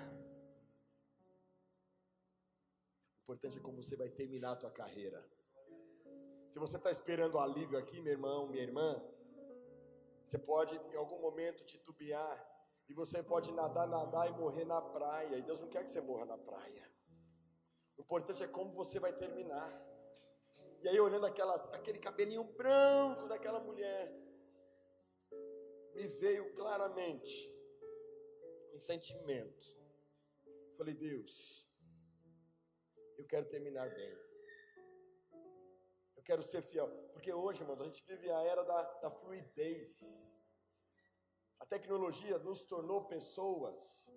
O importante é como você vai terminar a tua carreira. Se você está esperando alívio aqui, meu irmão, minha irmã, você pode em algum momento titubear e você pode nadar, nadar e morrer na praia. E Deus não quer que você morra na praia. O importante é como você vai terminar. E aí, olhando aquelas, aquele cabelinho branco daquela mulher, me veio claramente um sentimento. Falei, Deus, eu quero terminar bem. Eu quero ser fiel. Porque hoje, irmãos, a gente vive a era da, da fluidez. A tecnologia nos tornou pessoas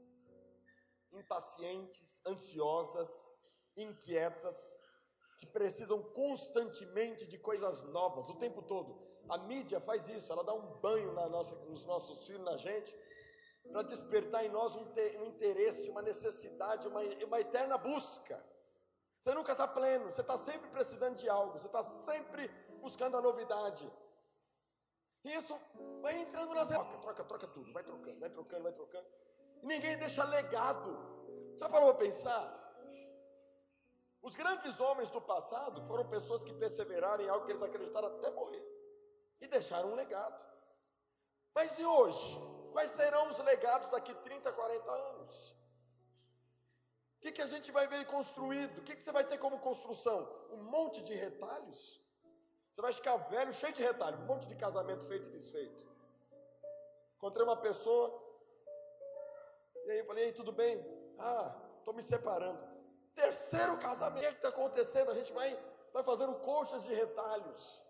impacientes, ansiosas, inquietas, que precisam constantemente de coisas novas, o tempo todo. A mídia faz isso, ela dá um banho nossa, nos nossos filhos, na gente, para despertar em nós um, te, um, interesse, uma necessidade, uma, uma eterna busca. Você nunca está pleno, você está sempre precisando de algo, você está sempre buscando a novidade. Isso vai entrando nas troca, troca, troca tudo, vai trocando, vai trocando, vai trocando. E ninguém deixa legado. Já parou para pensar? Os grandes homens do passado foram pessoas que perseveraram em algo que eles acreditaram até morrer e deixaram um legado. Mas e hoje? Quais serão os legados daqui 30, 40 anos? O que, que a gente vai ver construído? O que, que você vai ter como construção? Um monte de retalhos? Você vai ficar velho, cheio de retalhos, um monte de casamento feito e desfeito. Encontrei uma pessoa E aí eu falei, tudo bem? Ah, estou me separando. Terceiro casamento, o que está acontecendo? A gente vai, vai fazendo colchas de retalhos.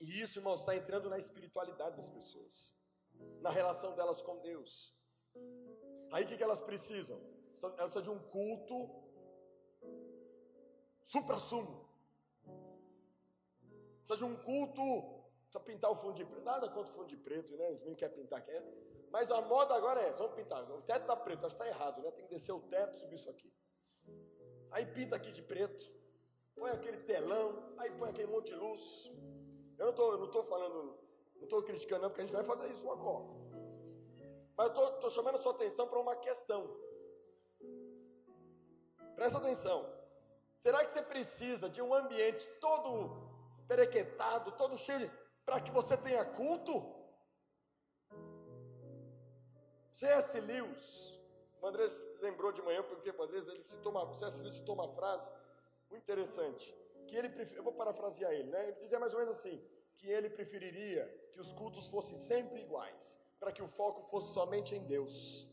E isso, irmãos, está entrando na espiritualidade das pessoas, na relação delas com Deus. Aí o que, que elas precisam? Elas precisam de um culto supra-sumo. Precisa de um culto. Precisa pintar o fundo de preto. Nada contra o fundo de preto, né? Os meninos querem pintar, quer. Mas a moda agora é: vamos pintar. O teto está preto, acho que está errado, né? Tem que descer o teto, subir isso aqui. Aí pinta aqui de preto. Põe aquele telão, aí põe aquele monte de luz. Eu não estou não tô falando, não estou criticando, não, porque a gente vai fazer isso logo. Mas eu estou chamando a sua atenção para uma questão. Presta atenção. Será que você precisa de um ambiente todo perequetado, todo cheio para que você tenha culto? C.S. Lewis, o Andrés lembrou de manhã, porque o Andrés, ele citou uma, C.S. Lewis citou uma frase muito interessante, que ele, eu vou parafrasear ele, né? Ele dizia mais ou menos assim, que ele preferiria que os cultos fossem sempre iguais, para que o foco fosse somente em Deus.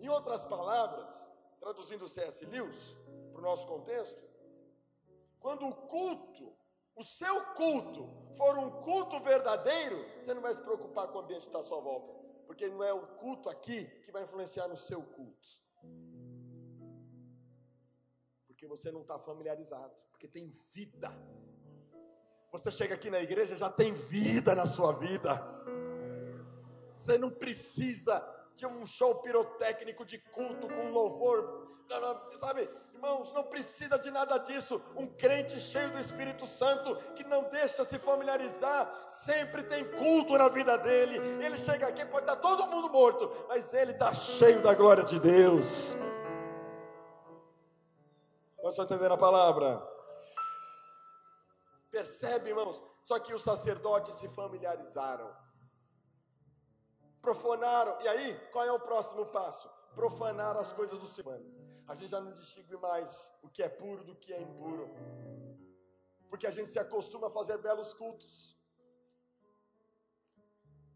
Em outras palavras, traduzindo C.S. Lewis para o nosso contexto, quando o culto, o seu culto, for um culto verdadeiro, você não vai se preocupar com o ambiente que está à sua volta, porque não é o culto aqui que vai influenciar no seu culto. Porque você não está familiarizado, porque tem vida. Você chega aqui na igreja, já tem vida na sua vida. Você não precisa de um show pirotécnico de culto com louvor, sabe? Irmãos, não precisa de nada disso. Um crente cheio do Espírito Santo, que não deixa se familiarizar, sempre tem culto na vida dele. Ele chega aqui, pode estar todo mundo morto, mas ele está cheio da glória de Deus. Nós estão entendendo a palavra? Percebe, irmãos? Só que os sacerdotes se familiarizaram, profanaram. E aí, qual é o próximo passo? Profanar as coisas do Senhor a gente já não distingue mais o que é puro do que é impuro. Porque a gente se acostuma a fazer belos cultos.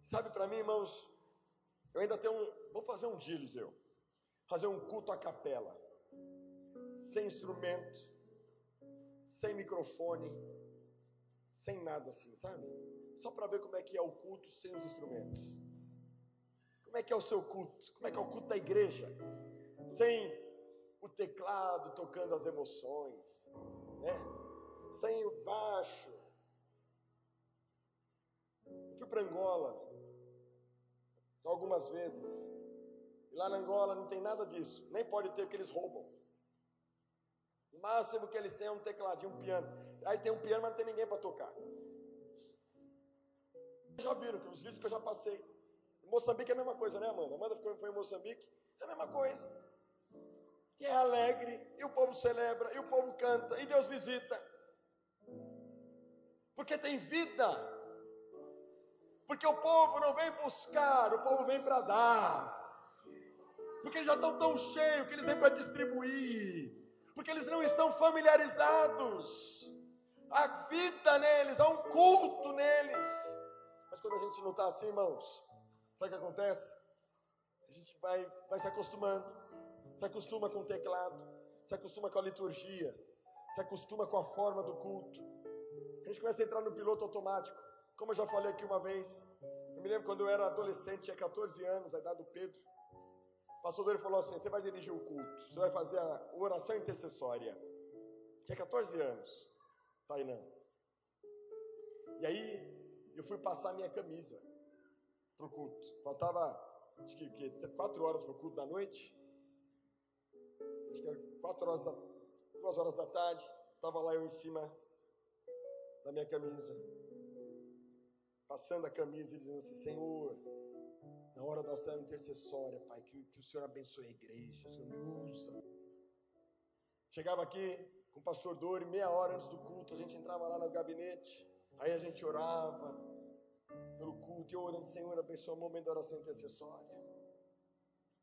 Sabe para mim, irmãos, eu ainda tenho um. Vou fazer um dia, Eliseu. Fazer um culto à capela. Sem instrumento, sem microfone, sem nada assim, sabe? Só para ver como é que é o culto sem os instrumentos. Como é que é o seu culto? Como é que é o culto da igreja? Sem o teclado tocando as emoções, né? sem o baixo. Fui para Angola algumas vezes. E lá na Angola não tem nada disso. Nem pode ter porque eles roubam. O máximo que eles têm é um tecladinho, um piano. Aí tem um piano, mas não tem ninguém para tocar. Já viram que os vídeos que eu já passei. Em Moçambique é a mesma coisa, né, Amanda? Amanda foi em Moçambique, é a mesma coisa que é alegre, e o povo celebra, e o povo canta, e Deus visita. Porque tem vida. Porque o povo não vem buscar, o povo vem para dar. Porque eles já estão tão cheios que eles vêm para distribuir. Porque eles não estão familiarizados. Há vida neles, há um culto neles. Mas quando a gente não está assim, irmãos, sabe o que acontece? A gente vai, vai se acostumando se acostuma com o teclado, se acostuma com a liturgia, se acostuma com a forma do culto. A gente começa a entrar no piloto automático. Como eu já falei aqui uma vez, eu me lembro quando eu era adolescente, tinha 14 anos, a idade do Pedro. O pastor dele falou assim: Você vai dirigir o culto, você vai fazer a oração intercessória. Tinha 14 anos, Tainã. E aí, eu fui passar minha camisa para o culto. Faltava, acho que, que quatro horas para o culto da noite acho que era quatro horas da, duas horas da tarde, estava lá eu em cima da minha camisa, passando a camisa e dizendo assim, Senhor, na hora da oração intercessória, Pai, que, que o Senhor abençoe a igreja, o Senhor me usa. Chegava aqui com o pastor Dori, meia hora antes do culto, a gente entrava lá no gabinete, aí a gente orava pelo culto, e eu orando, Senhor, abençoe o momento da oração intercessória.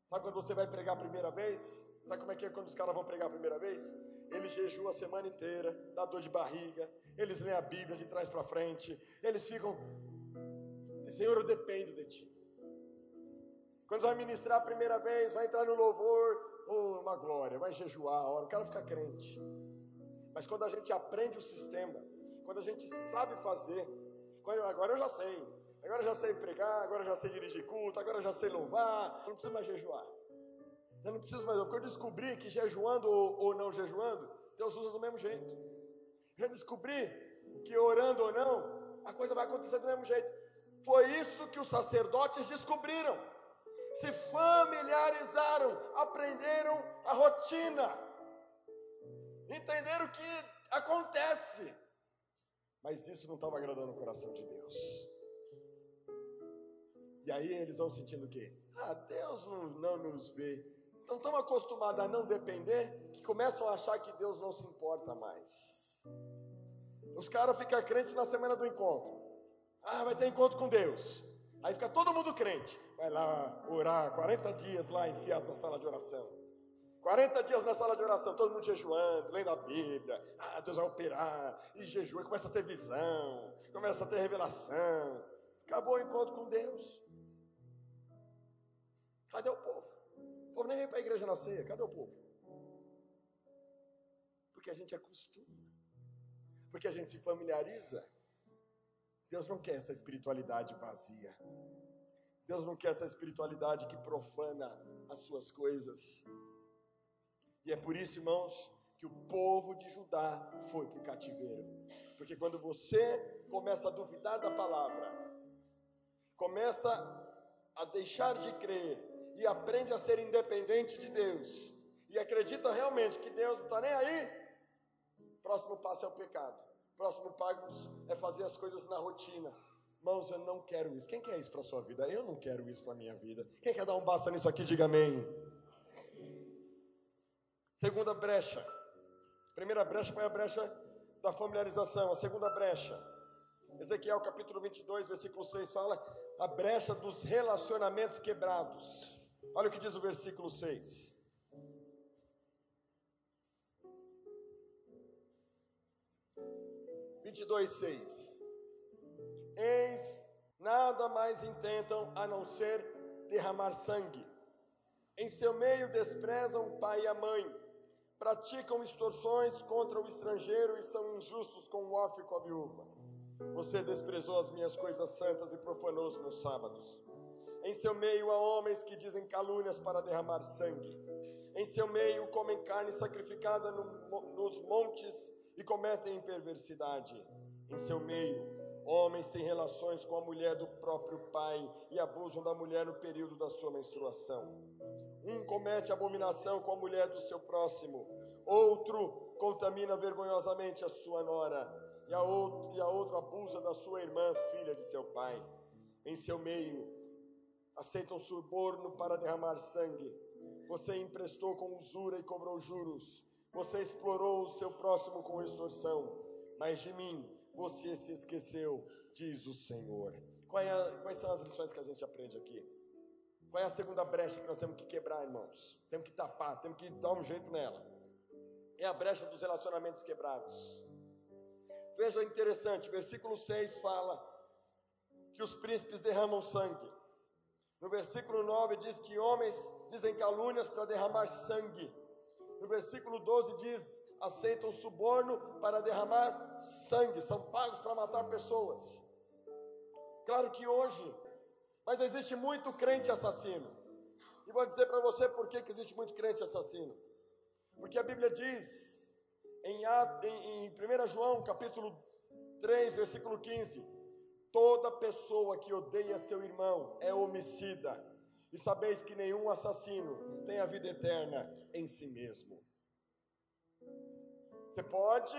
Sabe quando você vai pregar a primeira vez? Sabe como é que é quando os caras vão pregar a primeira vez? Eles jejuam a semana inteira, dá dor de barriga, eles leem a Bíblia de trás para frente, eles ficam, Senhor, eu dependo de Ti. Quando vai ministrar a primeira vez, vai entrar no louvor, oh, uma glória, vai jejuar a hora, o cara fica crente. Mas quando a gente aprende o sistema, quando a gente sabe fazer, quando, agora eu já sei, agora eu já sei pregar, agora eu já sei dirigir culto, agora eu já sei louvar, não preciso mais jejuar. Eu não preciso mais, porque eu descobri que jejuando ou, não jejuando, Deus usa do mesmo jeito. Eu descobri que orando ou não, a coisa vai acontecer do mesmo jeito. Foi isso que os sacerdotes descobriram. Se familiarizaram, aprenderam a rotina, entenderam o que acontece. Mas isso não estava agradando o coração de Deus. E aí eles vão sentindo o quê? Ah, Deus não, não nos vê. Estão acostumados a não depender que começam a achar que Deus não se importa mais. Os caras ficam crentes na semana do encontro. Ah, vai ter encontro com Deus. Aí fica todo mundo crente. Vai lá orar 40 dias lá enfiado na sala de oração. 40 dias na sala de oração, todo mundo jejuando, lendo a Bíblia. Ah, Deus vai operar. E jejua, começa a ter visão, começa a ter revelação. Acabou o encontro com Deus. Cadê o povo? Povo nem vem para a igreja na ceia. Cadê o povo? Porque a gente acostuma. Porque a gente se familiariza. Deus não quer essa espiritualidade vazia. Deus não quer essa espiritualidade que profana as suas coisas. E é por isso, irmãos, que o povo de Judá foi para o cativeiro. Porque quando você começa a duvidar da palavra, começa a deixar de crer e aprende a ser independente de Deus, e acredita realmente que Deus não está nem aí, próximo passo é o pecado. Próximo passo é fazer as coisas na rotina. Irmãos, eu não quero isso. Quem quer isso para sua vida? Eu não quero isso para minha vida. Quem quer dar um basta nisso aqui, diga amém. Segunda brecha. Primeira brecha foi a brecha da familiarização. A segunda brecha. Ezequiel capítulo 22, versículo 6 fala a brecha dos relacionamentos quebrados. Olha o que diz o versículo 6. 22, 6. Eis, nada mais intentam a não ser derramar sangue. Em seu meio desprezam o pai e a mãe, praticam extorsões contra o estrangeiro e são injustos com o órfão e com a viúva. Você desprezou as minhas coisas santas e profanou os meus sábados. Em seu meio há homens que dizem calúnias para derramar sangue. Em seu meio comem carne sacrificada no, nos montes e cometem perversidade. Em seu meio, homens têm relações com a mulher do próprio pai e abusam da mulher no período da sua menstruação. Um comete abominação com a mulher do seu próximo, outro contamina vergonhosamente a sua nora, e a, outro, e a outro abusa da sua irmã, filha de seu pai. Em seu meio, aceitam suborno para derramar sangue. Você emprestou com usura e cobrou juros você explorou o seu próximo com extorsão, mas de mim você se esqueceu, diz o Senhor. É quais são as lições que a gente aprende aqui? Qual é a segunda brecha que nós temos que quebrar, irmãos? Temos que tapar, temos que dar um jeito nela. É a brecha dos relacionamentos quebrados. Veja interessante, versículo 6 fala que os príncipes derramam sangue. No versículo 9 diz que homens dizem calúnias para derramar sangue. No versículo 12 diz: aceitam suborno para derramar sangue, são pagos para matar pessoas. Claro que hoje, mas existe muito crente assassino. E vou dizer para você por que, existe muito crente assassino. Porque a Bíblia diz, em, em, em 1 João capítulo 3, versículo 15: Toda pessoa que odeia seu irmão é homicida. E sabeis que nenhum assassino tem a vida eterna em si mesmo. Você pode,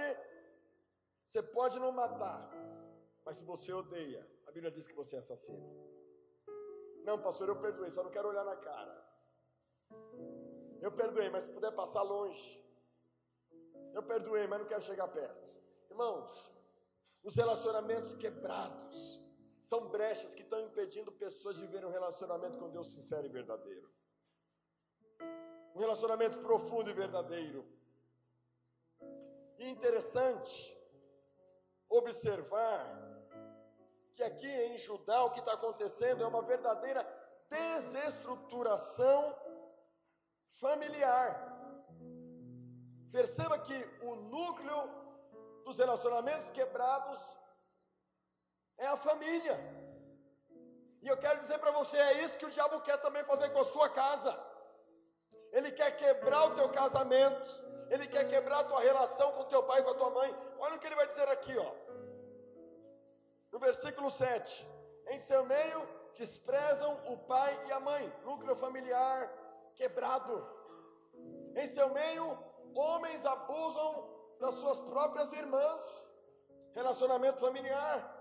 você pode não matar, mas se você odeia, a Bíblia diz que você é assassino. Não, pastor, eu perdoei, só não quero olhar na cara. Eu perdoei, mas se puder passar longe. Eu perdoei, mas não quero chegar perto. Irmãos, os relacionamentos quebrados são brechas que estão impedindo pessoas de viver um relacionamento com Deus sincero e verdadeiro um relacionamento profundo e verdadeiro. E interessante observar que aqui em Judá o que está acontecendo é uma verdadeira desestruturação familiar. Perceba que o núcleo dos relacionamentos quebrados é a família. E eu quero dizer para você, é isso que o diabo quer também fazer com a sua casa. Ele quer quebrar o teu casamento, ele quer quebrar a tua relação com teu pai e com a tua mãe. Olha o que ele vai dizer aqui, ó. No versículo 7. Em seu meio desprezam o pai e a mãe, núcleo familiar quebrado. Em seu meio, homens abusam das suas próprias irmãs, relacionamento familiar.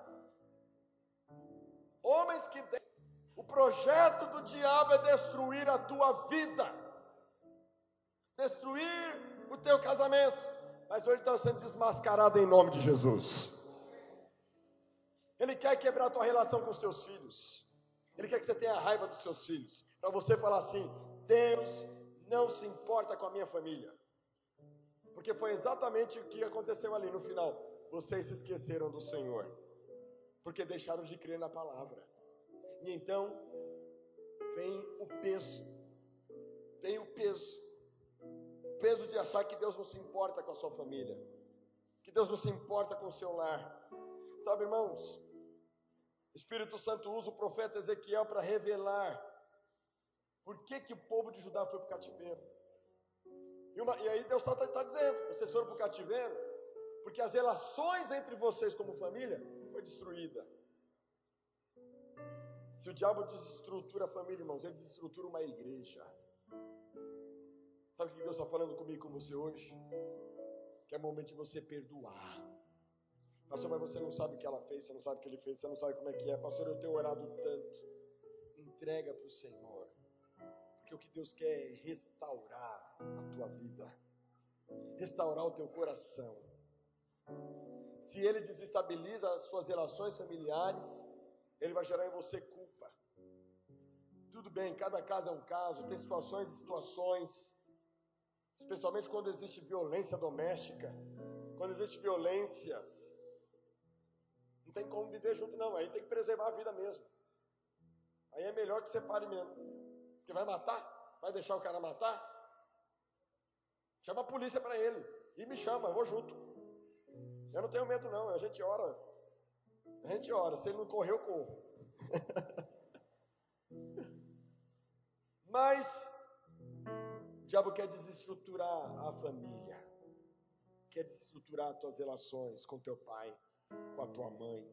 Homens que o projeto do diabo é destruir a tua vida, destruir o teu casamento, mas hoje está sendo desmascarado em nome de Jesus. Ele quer quebrar a tua relação com os teus filhos. Ele quer que você tenha raiva dos seus filhos. Para você falar assim: Deus não se importa com a minha família. Porque foi exatamente o que aconteceu ali no final. Vocês se esqueceram do Senhor. Porque deixaram de crer na palavra. E então vem o peso. Vem o peso. O peso de achar que Deus não se importa com a sua família. Que Deus não se importa com o seu lar. Sabe, irmãos, o Espírito Santo usa o profeta Ezequiel para revelar por que, que o povo de Judá foi para o cativeiro. E, uma, e, aí Deus está tá dizendo: vocês foram para o cativeiro, porque as relações entre vocês como família foi destruída. Se o diabo desestrutura a família, irmãos, ele desestrutura uma igreja. Sabe o que Deus está falando comigo com você hoje? Que é momento de você perdoar. Pastor, mas você não sabe o que ela fez, você não sabe o que ele fez, você não sabe como é que é. Pastor, eu tenho orado tanto. Entrega para o Senhor. Porque o que Deus quer é restaurar a tua vida, restaurar o teu coração. Se ele desestabiliza as suas relações familiares, ele vai gerar em você culpa. Tudo bem, cada caso é um caso, tem situações e situações, especialmente quando existe violência doméstica, quando existe violências não tem como viver junto, não. Aí tem que preservar a vida mesmo. Aí é melhor que separe mesmo. Porque vai matar? Vai deixar o cara matar? Chama a polícia para ele. E me chama, eu vou junto. Eu não tenho medo, não. A gente ora. A gente ora. Se ele não correr, eu corro. Mas o diabo quer desestruturar a família. Quer desestruturar as tuas relações com teu pai com a tua mãe,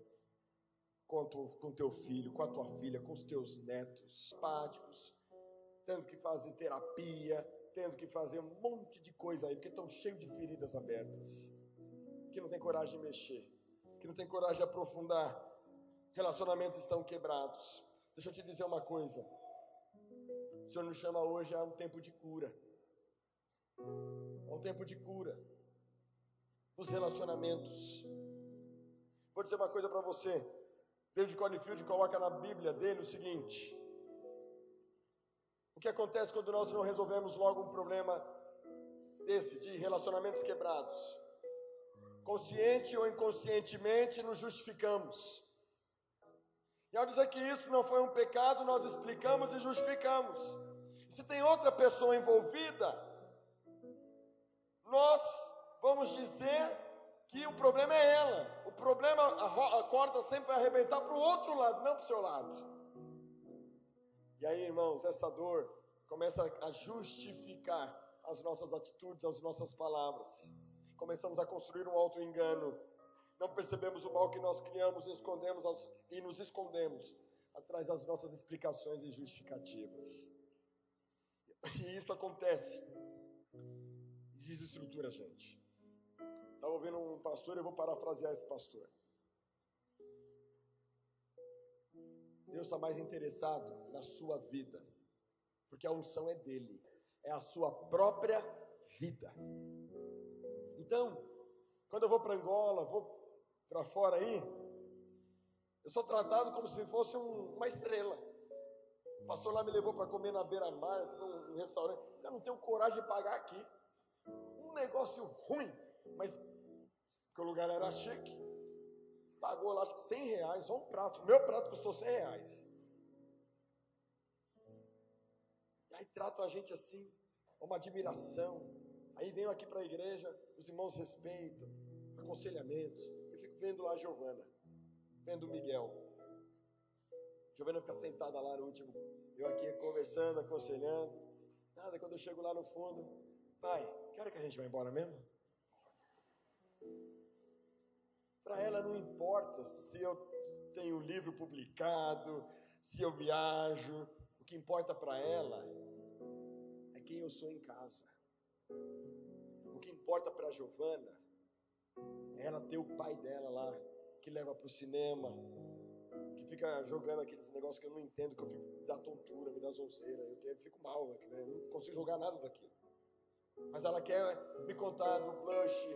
com, tu, com teu filho, com a tua filha, com os teus netos, páticos, tendo que fazer terapia, tendo que fazer um monte de coisa aí, porque estão cheios de feridas abertas, que não tem coragem de mexer, que não tem coragem de aprofundar, relacionamentos estão quebrados. Deixa eu te dizer uma coisa. O Senhor nos chama hoje a um tempo de cura. A um tempo de cura. Os relacionamentos. Vou dizer uma coisa para você. David Cornfield coloca na Bíblia dele o seguinte: O que acontece quando nós não resolvemos logo um problema desse, de relacionamentos quebrados? Consciente ou inconscientemente nos justificamos. E ao dizer que isso não foi um pecado, nós explicamos e justificamos. Se tem outra pessoa envolvida, nós vamos dizer que o problema é ela. O problema, a, corda sempre vai arrebentar para o outro lado, não para o seu lado. E aí, irmãos, essa dor começa a justificar as nossas atitudes, as nossas palavras. Começamos a construir um auto-engano. Não percebemos o mal que nós criamos e escondemos as, e nos escondemos atrás das nossas explicações e justificativas. E isso acontece. Desestrutura a gente. Estava ouvindo um pastor, eu vou parafrasear esse pastor. Deus está mais interessado na sua vida, porque a unção é dele, é a sua própria vida. Então, quando eu vou para Angola, vou para fora aí, eu sou tratado como se fosse um, uma estrela. O pastor lá me levou para comer na beira-mar, num restaurante. Eu não tenho coragem de pagar aqui. Um negócio ruim, mas porque o lugar era chique. Pagou lá acho que 100 reais, só um prato. Meu prato custou 100 reais. tratam a gente assim, uma admiração. Aí venho aqui para a igreja, os irmãos respeitam, aconselhamentos. Eu fico vendo lá a Giovana, vendo o Miguel. Giovana fica sentada lá no último, eu aqui conversando, aconselhando. Nada, quando eu chego lá no fundo, pai, que hora que a gente vai embora mesmo? Para ela não importa se eu tenho um livro publicado, se eu viajo, o que importa para ela é quem eu sou em casa. O que importa para Giovana é ela ter o pai dela lá, que leva para o cinema, que fica jogando aqueles negócios que eu não entendo, que eu fico, me dá tontura, me dá zonzeira, eu, eu fico mal, eu não consigo jogar nada daquilo. Mas ela quer me contar do blush,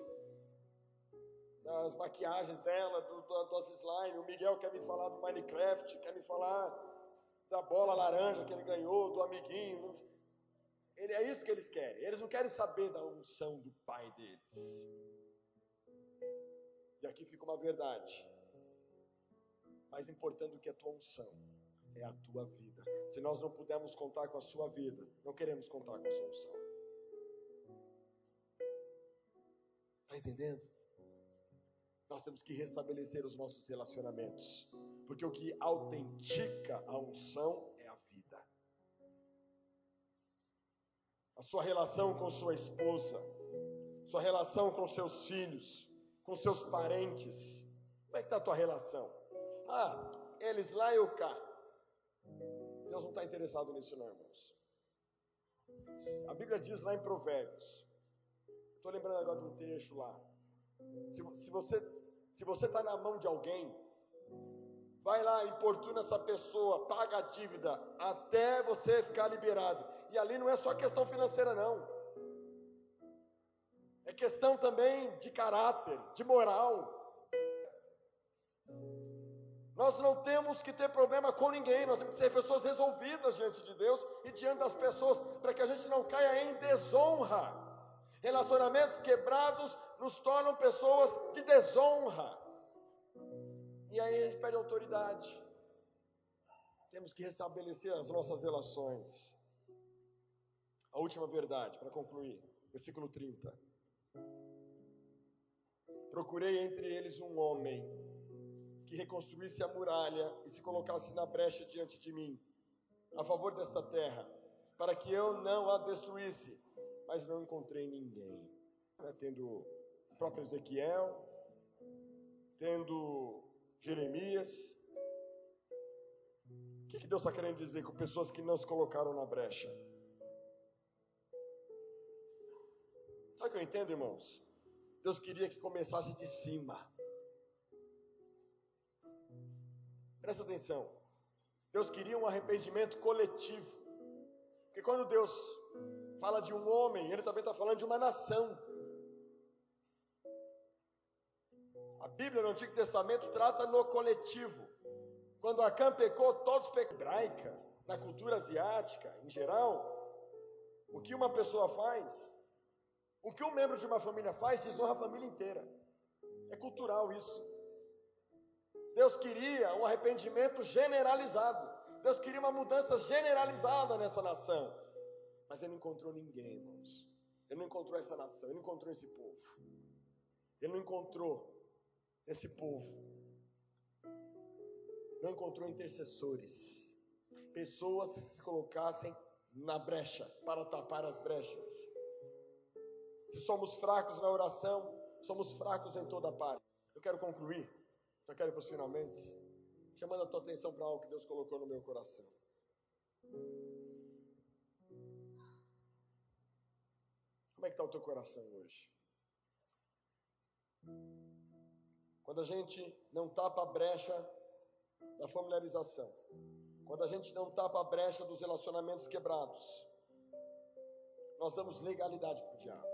das maquiagens dela, do, do, dos slime. O Miguel quer me falar do Minecraft, quer me falar da bola laranja que ele ganhou, do amiguinho. Ele, é isso que eles querem. Eles não querem saber da unção do pai deles. E aqui fica uma verdade. Mais importante do que a tua unção é a tua vida. Se nós não pudermos contar com a sua vida, não queremos contar com a sua unção. Está entendendo? Nós temos que restabelecer os nossos relacionamentos, porque o que autentica a unção é a vida. A sua relação com sua esposa, sua relação com seus filhos, com seus parentes. Como é que está a tua relação? Ah, eles lá e eu cá. Deus não está interessado nisso, não, irmãos. A Bíblia diz lá em Provérbios. Estou lembrando agora de um trecho lá. Se, se você se você está na mão de alguém, vai lá, importuna essa pessoa, paga a dívida até você ficar liberado. E ali não é só questão financeira, não. É questão também de caráter, de moral. Nós não temos que ter problema com ninguém, nós temos que ser pessoas resolvidas diante de Deus e diante das pessoas, para que a gente não caia em desonra. Relacionamentos quebrados nos tornam pessoas de desonra. E aí a gente pede autoridade. Temos que restabelecer as nossas relações. A última verdade, para concluir, versículo 30. Procurei entre eles um homem que reconstruísse a muralha e se colocasse na brecha diante de mim, a favor dessa terra, para que eu não a destruísse, mas não encontrei ninguém. Tendo próprio Ezequiel, tendo Jeremias. O que, que Deus está querendo dizer com pessoas que não se colocaram na brecha? Sabe o que eu entendo, irmãos? Deus queria que começasse de cima. Presta atenção. Deus queria um arrependimento coletivo. Porque quando Deus fala de um homem, Ele também está falando de uma nação. A Bíblia no Antigo Testamento trata no coletivo. Quando Acã pecou, todos pecaram. Hebraica, na cultura asiática, em geral, o que uma pessoa faz, o que um membro de uma família faz, desonra a família inteira. É cultural isso. Deus queria um arrependimento generalizado. Deus queria uma mudança generalizada nessa nação. Mas ele não encontrou ninguém, irmãos. Ele não encontrou essa nação, ele não encontrou esse povo. Ele não encontrou esse povo não encontrou intercessores, pessoas que se colocassem na brecha para tapar as brechas. Se somos fracos na oração, somos fracos em toda parte. Eu quero concluir, já quero ir para os finalmente, chamando a tua atenção para algo que Deus colocou no meu coração. Como é que está o teu coração hoje? Quando a gente não tapa a brecha da familiarização, quando a gente não tapa a brecha dos relacionamentos quebrados, nós damos legalidade para o diabo.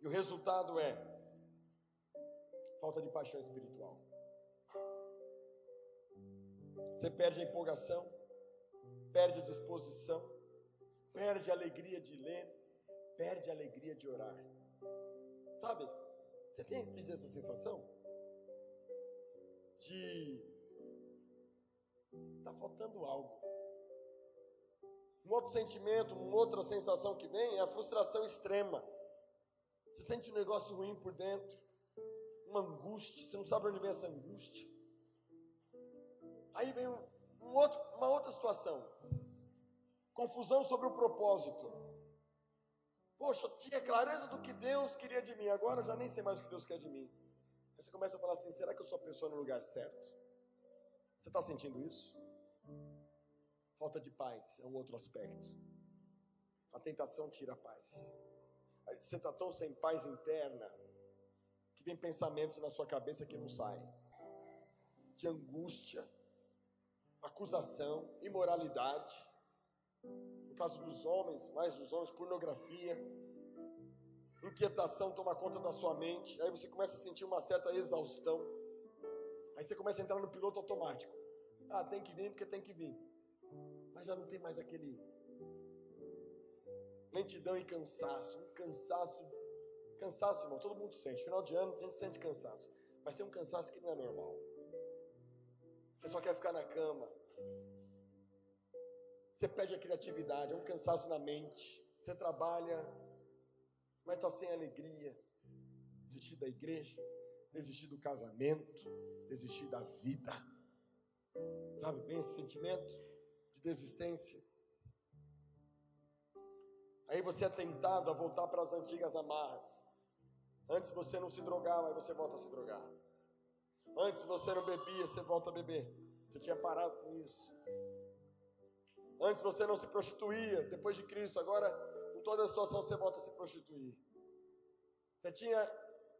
E o resultado é falta de paixão espiritual. Você perde a empolgação, perde a disposição, perde a alegria de ler, perde a alegria de orar. Sabe? Você tem essa sensação? De. Está faltando algo. Um outro sentimento, uma outra sensação que vem é a frustração extrema. Você sente um negócio ruim por dentro, uma angústia, você não sabe onde vem essa angústia. Aí vem um, um outro, uma outra situação, confusão sobre o propósito. Poxa, eu tinha clareza do que Deus queria de mim, agora eu já nem sei mais o que Deus quer de mim. Aí você começa a falar assim: será que eu sou a pessoa no lugar certo? Você está sentindo isso? Falta de paz é um outro aspecto. A tentação tira a paz. Você está tão sem paz interna que vem pensamentos na sua cabeça que não saem de angústia, acusação, imoralidade. No caso dos homens, mais dos homens, pornografia, inquietação toma conta da sua mente. Aí você começa a sentir uma certa exaustão. Aí você começa a entrar no piloto automático. Ah, tem que vir porque tem que vir. Mas já não tem mais aquele lentidão e cansaço. Um cansaço. Cansaço, irmão, todo mundo sente. Final de ano a gente sente cansaço. Mas tem um cansaço que não é normal. Você só quer ficar na cama. Você perde a criatividade, é um cansaço na mente. Você trabalha, mas está sem alegria. Desistir da igreja, desistir do casamento, desistir da vida. Sabe bem esse sentimento de desistência? Aí você é tentado a voltar para as antigas amarras. Antes você não se drogava, aí você volta a se drogar. Antes você não bebia, você volta a beber. Você tinha parado com isso. Antes você não se prostituía, depois de Cristo, agora em toda a situação você volta a se prostituir. Você tinha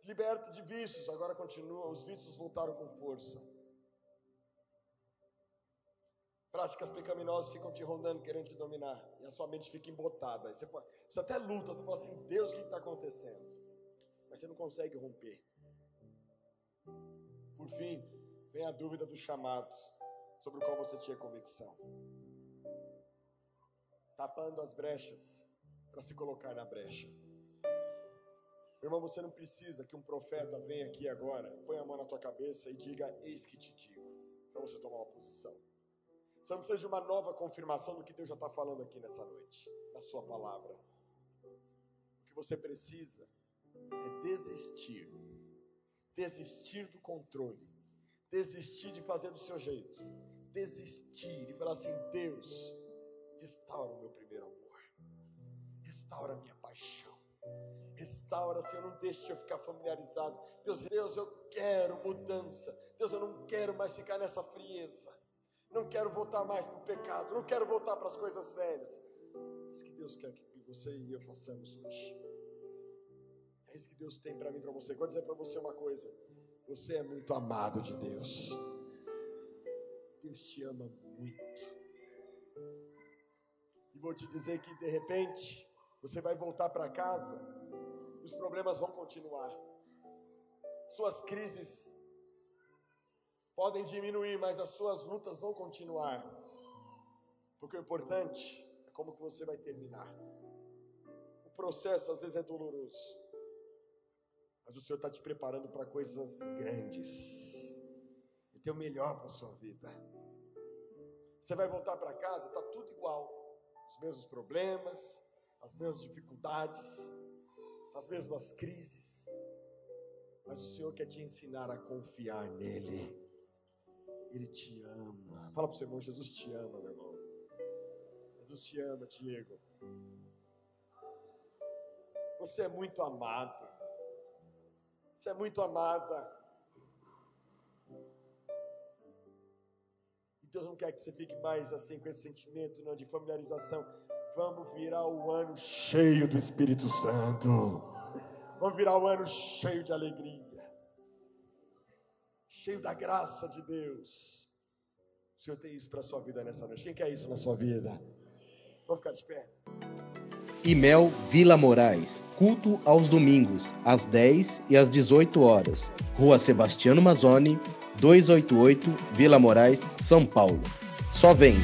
liberto de vícios, agora continua, os vícios voltaram com força. Práticas pecaminosas ficam te rondando, querendo te dominar, e a sua mente fica embotada. Você, você até luta, você fala assim: Deus, o que está acontecendo? Mas você não consegue romper. Por fim, vem a dúvida do chamado, sobre o qual você tinha convicção. Tapando as brechas para se colocar na brecha. Irmão, você não precisa que um profeta venha aqui agora, põe a mão na tua cabeça e diga: Eis que te digo, para você tomar uma posição. Você não precisa de uma nova confirmação do que Deus já está falando aqui nessa noite, na Sua palavra. O que você precisa é desistir desistir do controle, desistir de fazer do seu jeito, desistir e falar assim: Deus, restaura o meu primeiro amor, restaura a minha paixão, restaura, Senhor, não deixe eu ficar familiarizado. Deus, Deus, eu quero mudança. Deus, eu não quero mais ficar nessa frieza. Não quero voltar mais para o pecado, não quero voltar para as coisas velhas. É isso que Deus quer que você e eu façamos hoje. É isso que Deus tem para mim, para você. Vou dizer para você uma coisa: você é muito amado de Deus. Deus te ama muito. E vou te dizer que de repente você vai voltar para casa, os problemas vão continuar. Suas crises podem diminuir, mas as suas lutas vão continuar. Porque o importante é como que você vai terminar. O processo às vezes é doloroso. Mas o Senhor está te preparando para coisas grandes. E tem o melhor para a sua vida. Você vai voltar para casa, está tudo igual. Os mesmos problemas, as mesmas dificuldades, as mesmas crises. Mas o Senhor quer te ensinar a confiar nele. Ele te ama. Fala para o seu irmão, Jesus te ama, meu irmão. Jesus te ama, Diego. Você é muito amado. Você é muito amada. Deus não quer que você fique mais assim com esse sentimento não de familiarização. Vamos virar o ano cheio do Espírito Santo. Vamos virar o ano cheio de alegria. Cheio da graça de Deus. O Senhor tem isso para a sua vida nessa noite. Quem quer isso na sua vida? Vamos ficar de pé. Imel Vila Moraes. Culto aos domingos, às 10 e às 18 horas. Rua Sebastiano Mazzoni, 288, Vila Moraes, São Paulo. Só vem!